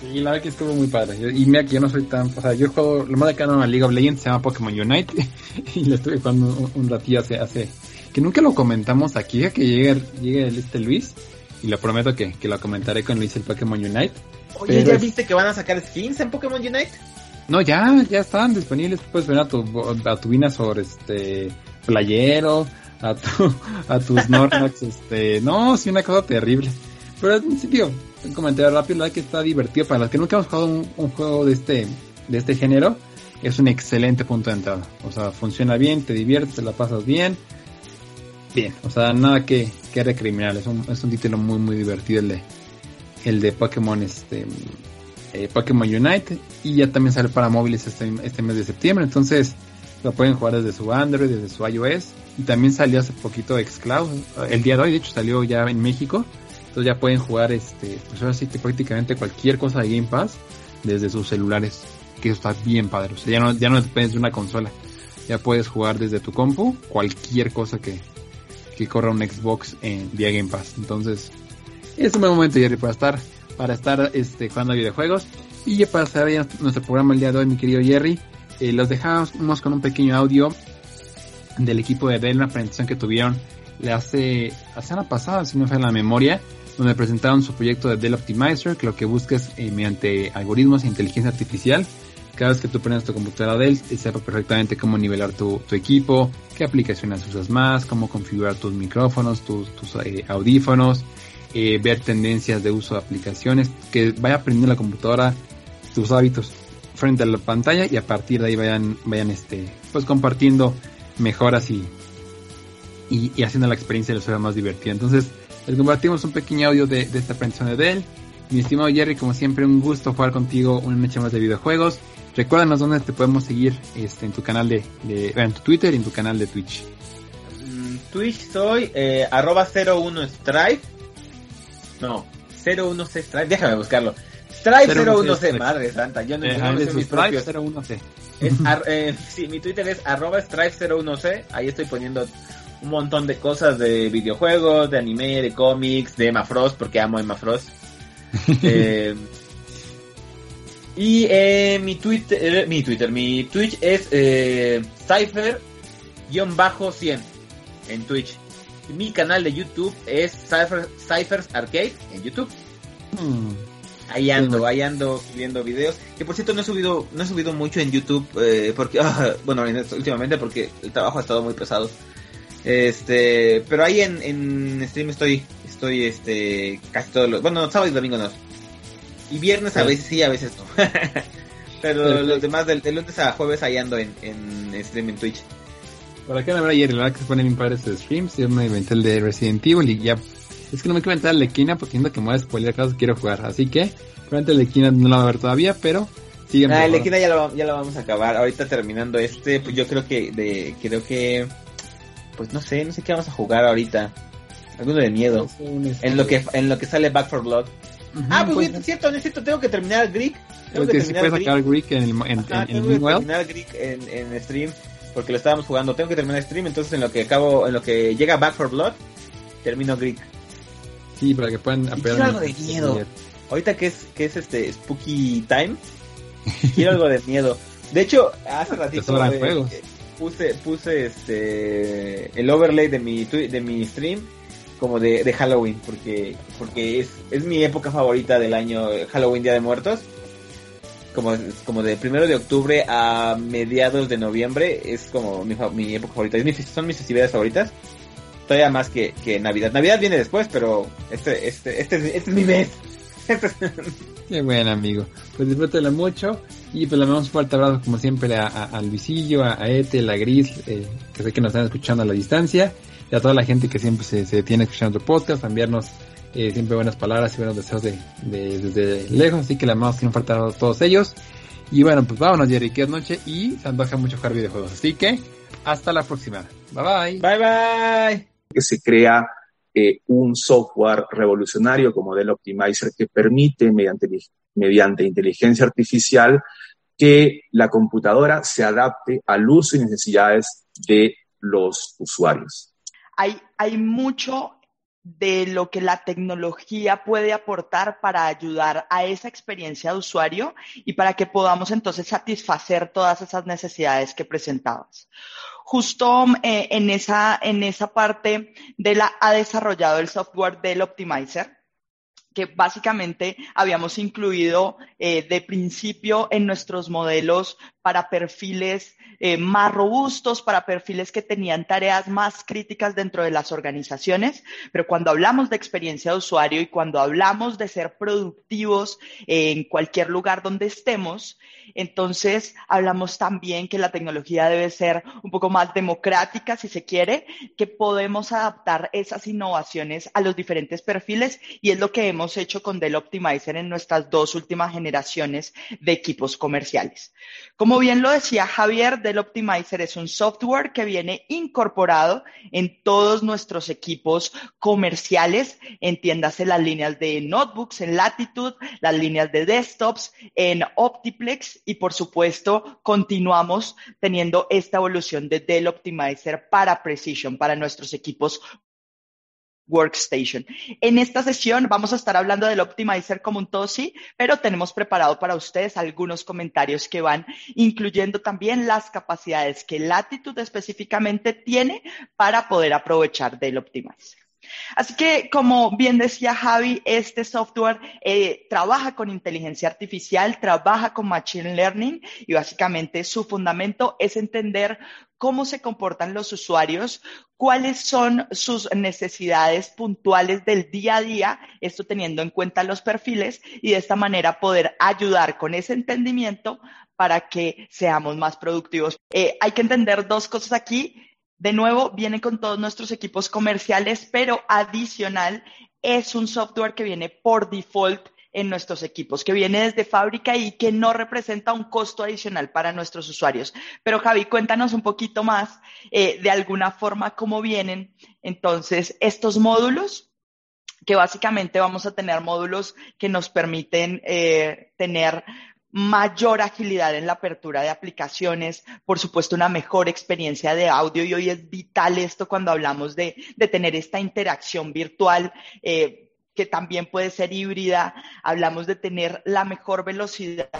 Sí, la verdad que estuvo muy padre. y mira que yo no soy tan. O sea, yo juego. Lo más de en a League of Legends se llama Pokémon Unite. y lo estuve jugando un, un ratillo hace, hace. Que nunca lo comentamos aquí. Que llegue, llegue este Luis. Y lo prometo que, que lo comentaré con Luis el Pokémon Unite. Oye, ¿ya viste que van a sacar skins en Pokémon Unite? No, ya, ya están disponibles. Puedes ver a tu, a tu este, playero, a tu, a tus Snorlax, este, no, sí, una cosa terrible. Pero en sitio, un comentario rápido, la que está divertido. Para los que nunca hemos jugado un, juego de este, de este género, es un excelente punto de entrada. O sea, funciona bien, te diviertes, te la pasas bien. Bien, o sea, nada que, que recriminar. Es un, es un título muy, muy divertido el de, el de Pokémon, este, eh, Pokémon Unite. Y ya también sale para móviles este, este mes de septiembre. Entonces, lo pueden jugar desde su Android, desde su iOS. Y también salió hace poquito Xcloud. El día de hoy, de hecho, salió ya en México. Entonces ya pueden jugar este, pues ahora sí que prácticamente cualquier cosa de Game Pass desde sus celulares, que eso está bien padre. Ya no, ya no dependes de una consola. Ya puedes jugar desde tu compu cualquier cosa que, que corra un Xbox en vía Game Pass. Entonces, es un buen momento, Jerry, para estar, para estar este, jugando videojuegos. Y ya para cerrar nuestro programa el día de hoy, mi querido Jerry, eh, los dejamos con un pequeño audio del equipo de Dell, una presentación que tuvieron hace, la semana pasada, si no me falla la memoria, donde presentaron su proyecto de Dell Optimizer, que lo que busca es eh, mediante algoritmos e inteligencia artificial, cada vez que tú pones tu computadora Dell, sepa perfectamente cómo nivelar tu, equipo, qué aplicaciones usas más, cómo configurar tus micrófonos, tus, eh, audífonos, eh, ver tendencias de uso de aplicaciones, que vaya aprendiendo la computadora tus hábitos frente a la pantalla y a partir de ahí vayan, vayan este, pues compartiendo mejoras y, y, haciendo la experiencia de los más divertida. Entonces, les compartimos un pequeño audio de, esta aprendizaje de él. Mi estimado Jerry, como siempre, un gusto jugar contigo una noche más de videojuegos. Recuérdanos dónde te podemos seguir este, en tu canal de, en tu Twitter y en tu canal de Twitch. Mm, Twitch soy eh, arroba 01 Strife. No, 01C Strife, déjame buscarlo. Strife 01C, madre santa, yo no, eh, sé mis propios. 01C. Es, eh, sí, mi Twitter es arroba Strife 01C, ahí estoy poniendo un montón de cosas de videojuegos, de anime, de cómics, de Emma Frost, porque amo Emma Frost. Eh, y eh, mi Twitter, eh, mi Twitter, mi Twitch es eh, Cypher-100 en Twitch. mi canal de YouTube es Cypher, Cyphers Arcade en YouTube. Hmm. Ahí ando, ahí ando subiendo videos. Que por cierto no he subido, no he subido mucho en YouTube porque, ah, bueno, últimamente porque el trabajo ha estado muy pesado. Este, pero ahí en, en stream estoy, estoy este, casi todos los, bueno, sábado y domingo no. Y viernes a veces sí, a veces no. pero los demás del, lunes a jueves ahí ando en, en stream en Twitch. Por acá la verdad ayer, la verdad que se ponen bien padres de streams, yo me inventé el de Resident Evil y ya, es que no me quiero inventar el de Kina porque siento que me voy a spoiler cosas que quiero jugar, así que, probablemente el de Kina no lo va a ver todavía, pero siguen. Ah, el de Kina ya lo, ya lo vamos a acabar, ahorita terminando este, pues yo creo que, de, creo que pues no sé, no sé qué vamos a jugar ahorita. Alguno de miedo. en lo que en lo que sale Back for Blood. ah, pues, es cierto, no es cierto, tengo que terminar el Greek. Tengo Porque que si terminar puedes sacar Greek en el, en, Ajá, en, en tengo que Meanwhile. terminar Greek en, en stream porque lo estábamos jugando. Tengo que terminar stream, entonces en lo que acabo, en lo que llega Back for Blood, termino Greek. Sí, para que puedan quiero algo de miedo. Ahorita que es, que es este Spooky Time, quiero algo de miedo. De hecho, hace ratito sobran eh, juegos. eh, puse, puse este el overlay de mi de mi stream como de, de Halloween, porque, porque es, es mi época favorita del año, Halloween Día de Muertos. Como, como de primero de octubre a mediados de noviembre es como mi, mi época favorita. Son mis festividades favoritas. Todavía más que, que Navidad. Navidad viene después, pero este, este, este, es- este es mi mes. Es- Qué buen amigo. Pues disfrútela mucho. Y pues le mandamos un fuerte abrazo, como siempre, a, Luisillo, a, a Ethel, a Gris, eh, que sé que nos están escuchando a la distancia. Y a toda la gente que siempre se, se detiene escuchando nuestro podcast, a enviarnos eh, siempre buenas palabras y buenos deseos de, de- desde lejos. Así que le mandamos un fuerte abrazo a todos ellos. Y bueno, pues vámonos, Jerry, que es noche y se antoja mucho jugar videojuegos. Así que hasta la próxima. Bye bye. Bye bye. que se crea eh, un software revolucionario como Dell Optimizer que permite mediante, mediante inteligencia artificial que la computadora se adapte al uso y necesidades de los usuarios. hay, hay mucho de lo que la tecnología puede aportar para ayudar a esa experiencia de usuario y para que podamos entonces satisfacer todas esas necesidades que presentabas. Justo eh, en, esa, en esa parte de la ha desarrollado el software del Optimizer que básicamente habíamos incluido eh, de principio en nuestros modelos para perfiles eh, más robustos, para perfiles que tenían tareas más críticas dentro de las organizaciones, pero cuando hablamos de experiencia de usuario y cuando hablamos de ser productivos eh, en cualquier lugar donde estemos, entonces hablamos también que la tecnología debe ser un poco más democrática, si se quiere, que podemos adaptar esas innovaciones a los diferentes perfiles y es lo que hemos hecho con Dell Optimizer en nuestras dos últimas generaciones de equipos comerciales. Como bien lo decía Javier, Dell Optimizer es un software que viene incorporado en todos nuestros equipos comerciales, entiéndase las líneas de notebooks en Latitude, las líneas de desktops en Optiplex y por supuesto continuamos teniendo esta evolución de Dell Optimizer para Precision, para nuestros equipos Workstation. En esta sesión vamos a estar hablando del Optimizer como un todo sí, pero tenemos preparado para ustedes algunos comentarios que van incluyendo también las capacidades que Latitude específicamente tiene para poder aprovechar del Optimizer. Así que, como bien decía Javi, este software eh, trabaja con inteligencia artificial, trabaja con machine learning y básicamente su fundamento es entender cómo se comportan los usuarios, cuáles son sus necesidades puntuales del día a día, esto teniendo en cuenta los perfiles y de esta manera poder ayudar con ese entendimiento para que seamos más productivos. Eh, hay que entender dos cosas aquí. De nuevo, viene con todos nuestros equipos comerciales, pero adicional es un software que viene por default en nuestros equipos, que viene desde fábrica y que no representa un costo adicional para nuestros usuarios. Pero Javi, cuéntanos un poquito más eh, de alguna forma cómo vienen entonces estos módulos, que básicamente vamos a tener módulos que nos permiten eh, tener mayor agilidad en la apertura de aplicaciones, por supuesto una mejor experiencia de audio y hoy es vital esto cuando hablamos de, de tener esta interacción virtual. Eh, que también puede ser híbrida, hablamos de tener la mejor velocidad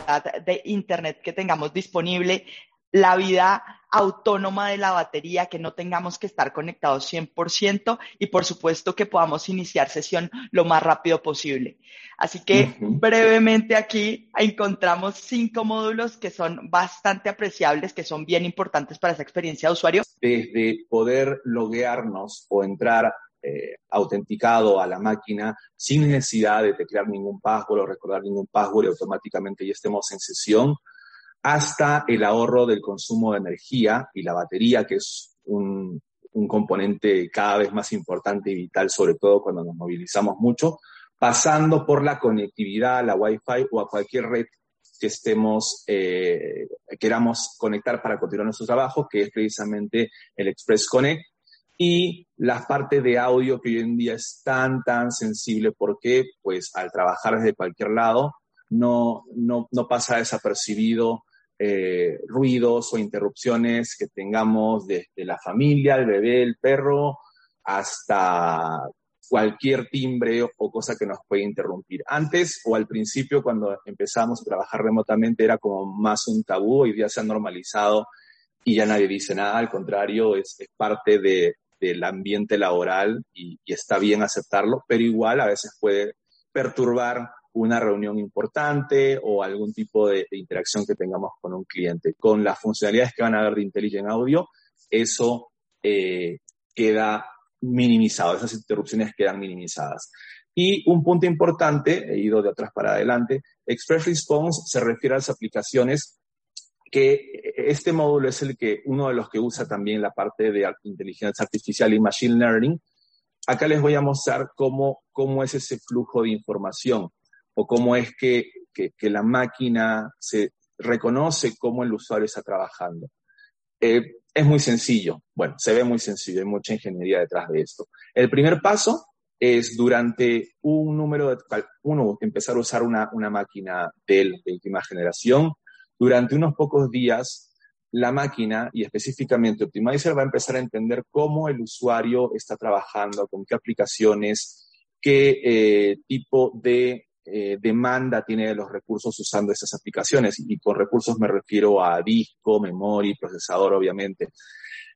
de Internet que tengamos disponible, la vida autónoma de la batería, que no tengamos que estar conectados 100% y por supuesto que podamos iniciar sesión lo más rápido posible. Así que uh -huh. brevemente aquí encontramos cinco módulos que son bastante apreciables, que son bien importantes para esa experiencia de usuario. Desde poder loguearnos o entrar eh, autenticado a la máquina sin necesidad de teclear ningún password o recordar ningún password y automáticamente ya estemos en sesión, hasta el ahorro del consumo de energía y la batería, que es un, componente cada vez más importante y vital, sobre todo cuando nos movilizamos mucho, pasando por la conectividad a la Wi-Fi o a cualquier red que estemos, eh, queramos conectar para continuar nuestro trabajo, que es precisamente el Express Connect, y la parte de audio que hoy en día es tan, tan sensible porque, pues, al trabajar desde cualquier lado, no, no, no pasa desapercibido eh, ruidos o interrupciones que tengamos desde la familia, el bebé, el perro, hasta cualquier timbre o cosa que nos puede interrumpir. Antes o al principio, cuando empezamos a trabajar remotamente, era como más un tabú, hoy día se ha normalizado y ya nadie dice nada, al contrario, es, parte de, del ambiente laboral y, está bien aceptarlo, pero igual a veces puede perturbar una reunión importante o algún tipo de, interacción que tengamos con un cliente. Con las funcionalidades que van a haber de Intelligent Audio, eso eh, queda minimizado, esas interrupciones quedan minimizadas. Y un punto importante, he ido de atrás para adelante, Express Response se refiere a las aplicaciones que este módulo es el que uno de los que usa también la parte de inteligencia artificial y machine learning. Acá les voy a mostrar cómo, cómo es ese flujo de información o cómo es que, que, la máquina se reconoce cómo el usuario está trabajando. Eh, es muy sencillo, bueno, se ve muy sencillo, hay mucha ingeniería detrás de esto. El primer paso es durante un número de, uno, empezar a usar una, una máquina de última generación. Durante unos pocos días, la máquina y específicamente Optimizer va a empezar a entender cómo el usuario está trabajando, con qué aplicaciones, qué eh, tipo de eh, demanda tiene de los recursos usando esas aplicaciones. Y con recursos me refiero a disco, memoria, procesador, obviamente.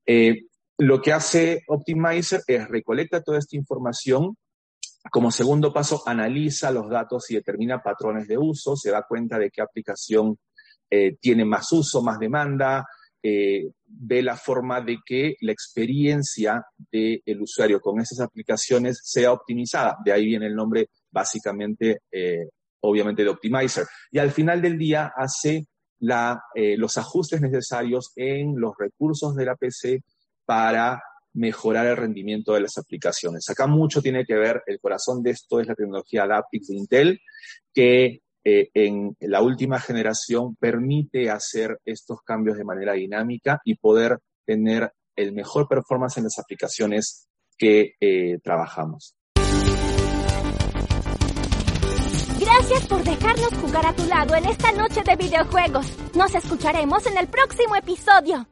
Eh, lo que hace Optimizer es recolecta toda esta información. Como segundo paso, analiza los datos y determina patrones de uso, se da cuenta de qué aplicación eh, tiene más uso, más demanda, ve la forma de que la experiencia del usuario con esas aplicaciones sea optimizada. De ahí viene el nombre básicamente, eh, obviamente, de Optimizer. Y al final del día hace eh, los ajustes necesarios en los recursos de la PC para mejorar el rendimiento de las aplicaciones. Acá mucho tiene que ver, el corazón de esto es la tecnología Adaptix de Intel, que eh, en la última generación permite hacer estos cambios de manera dinámica y poder tener el mejor performance en las aplicaciones que trabajamos. Gracias por dejarnos jugar a tu lado en esta noche de videojuegos. Nos escucharemos en el próximo episodio.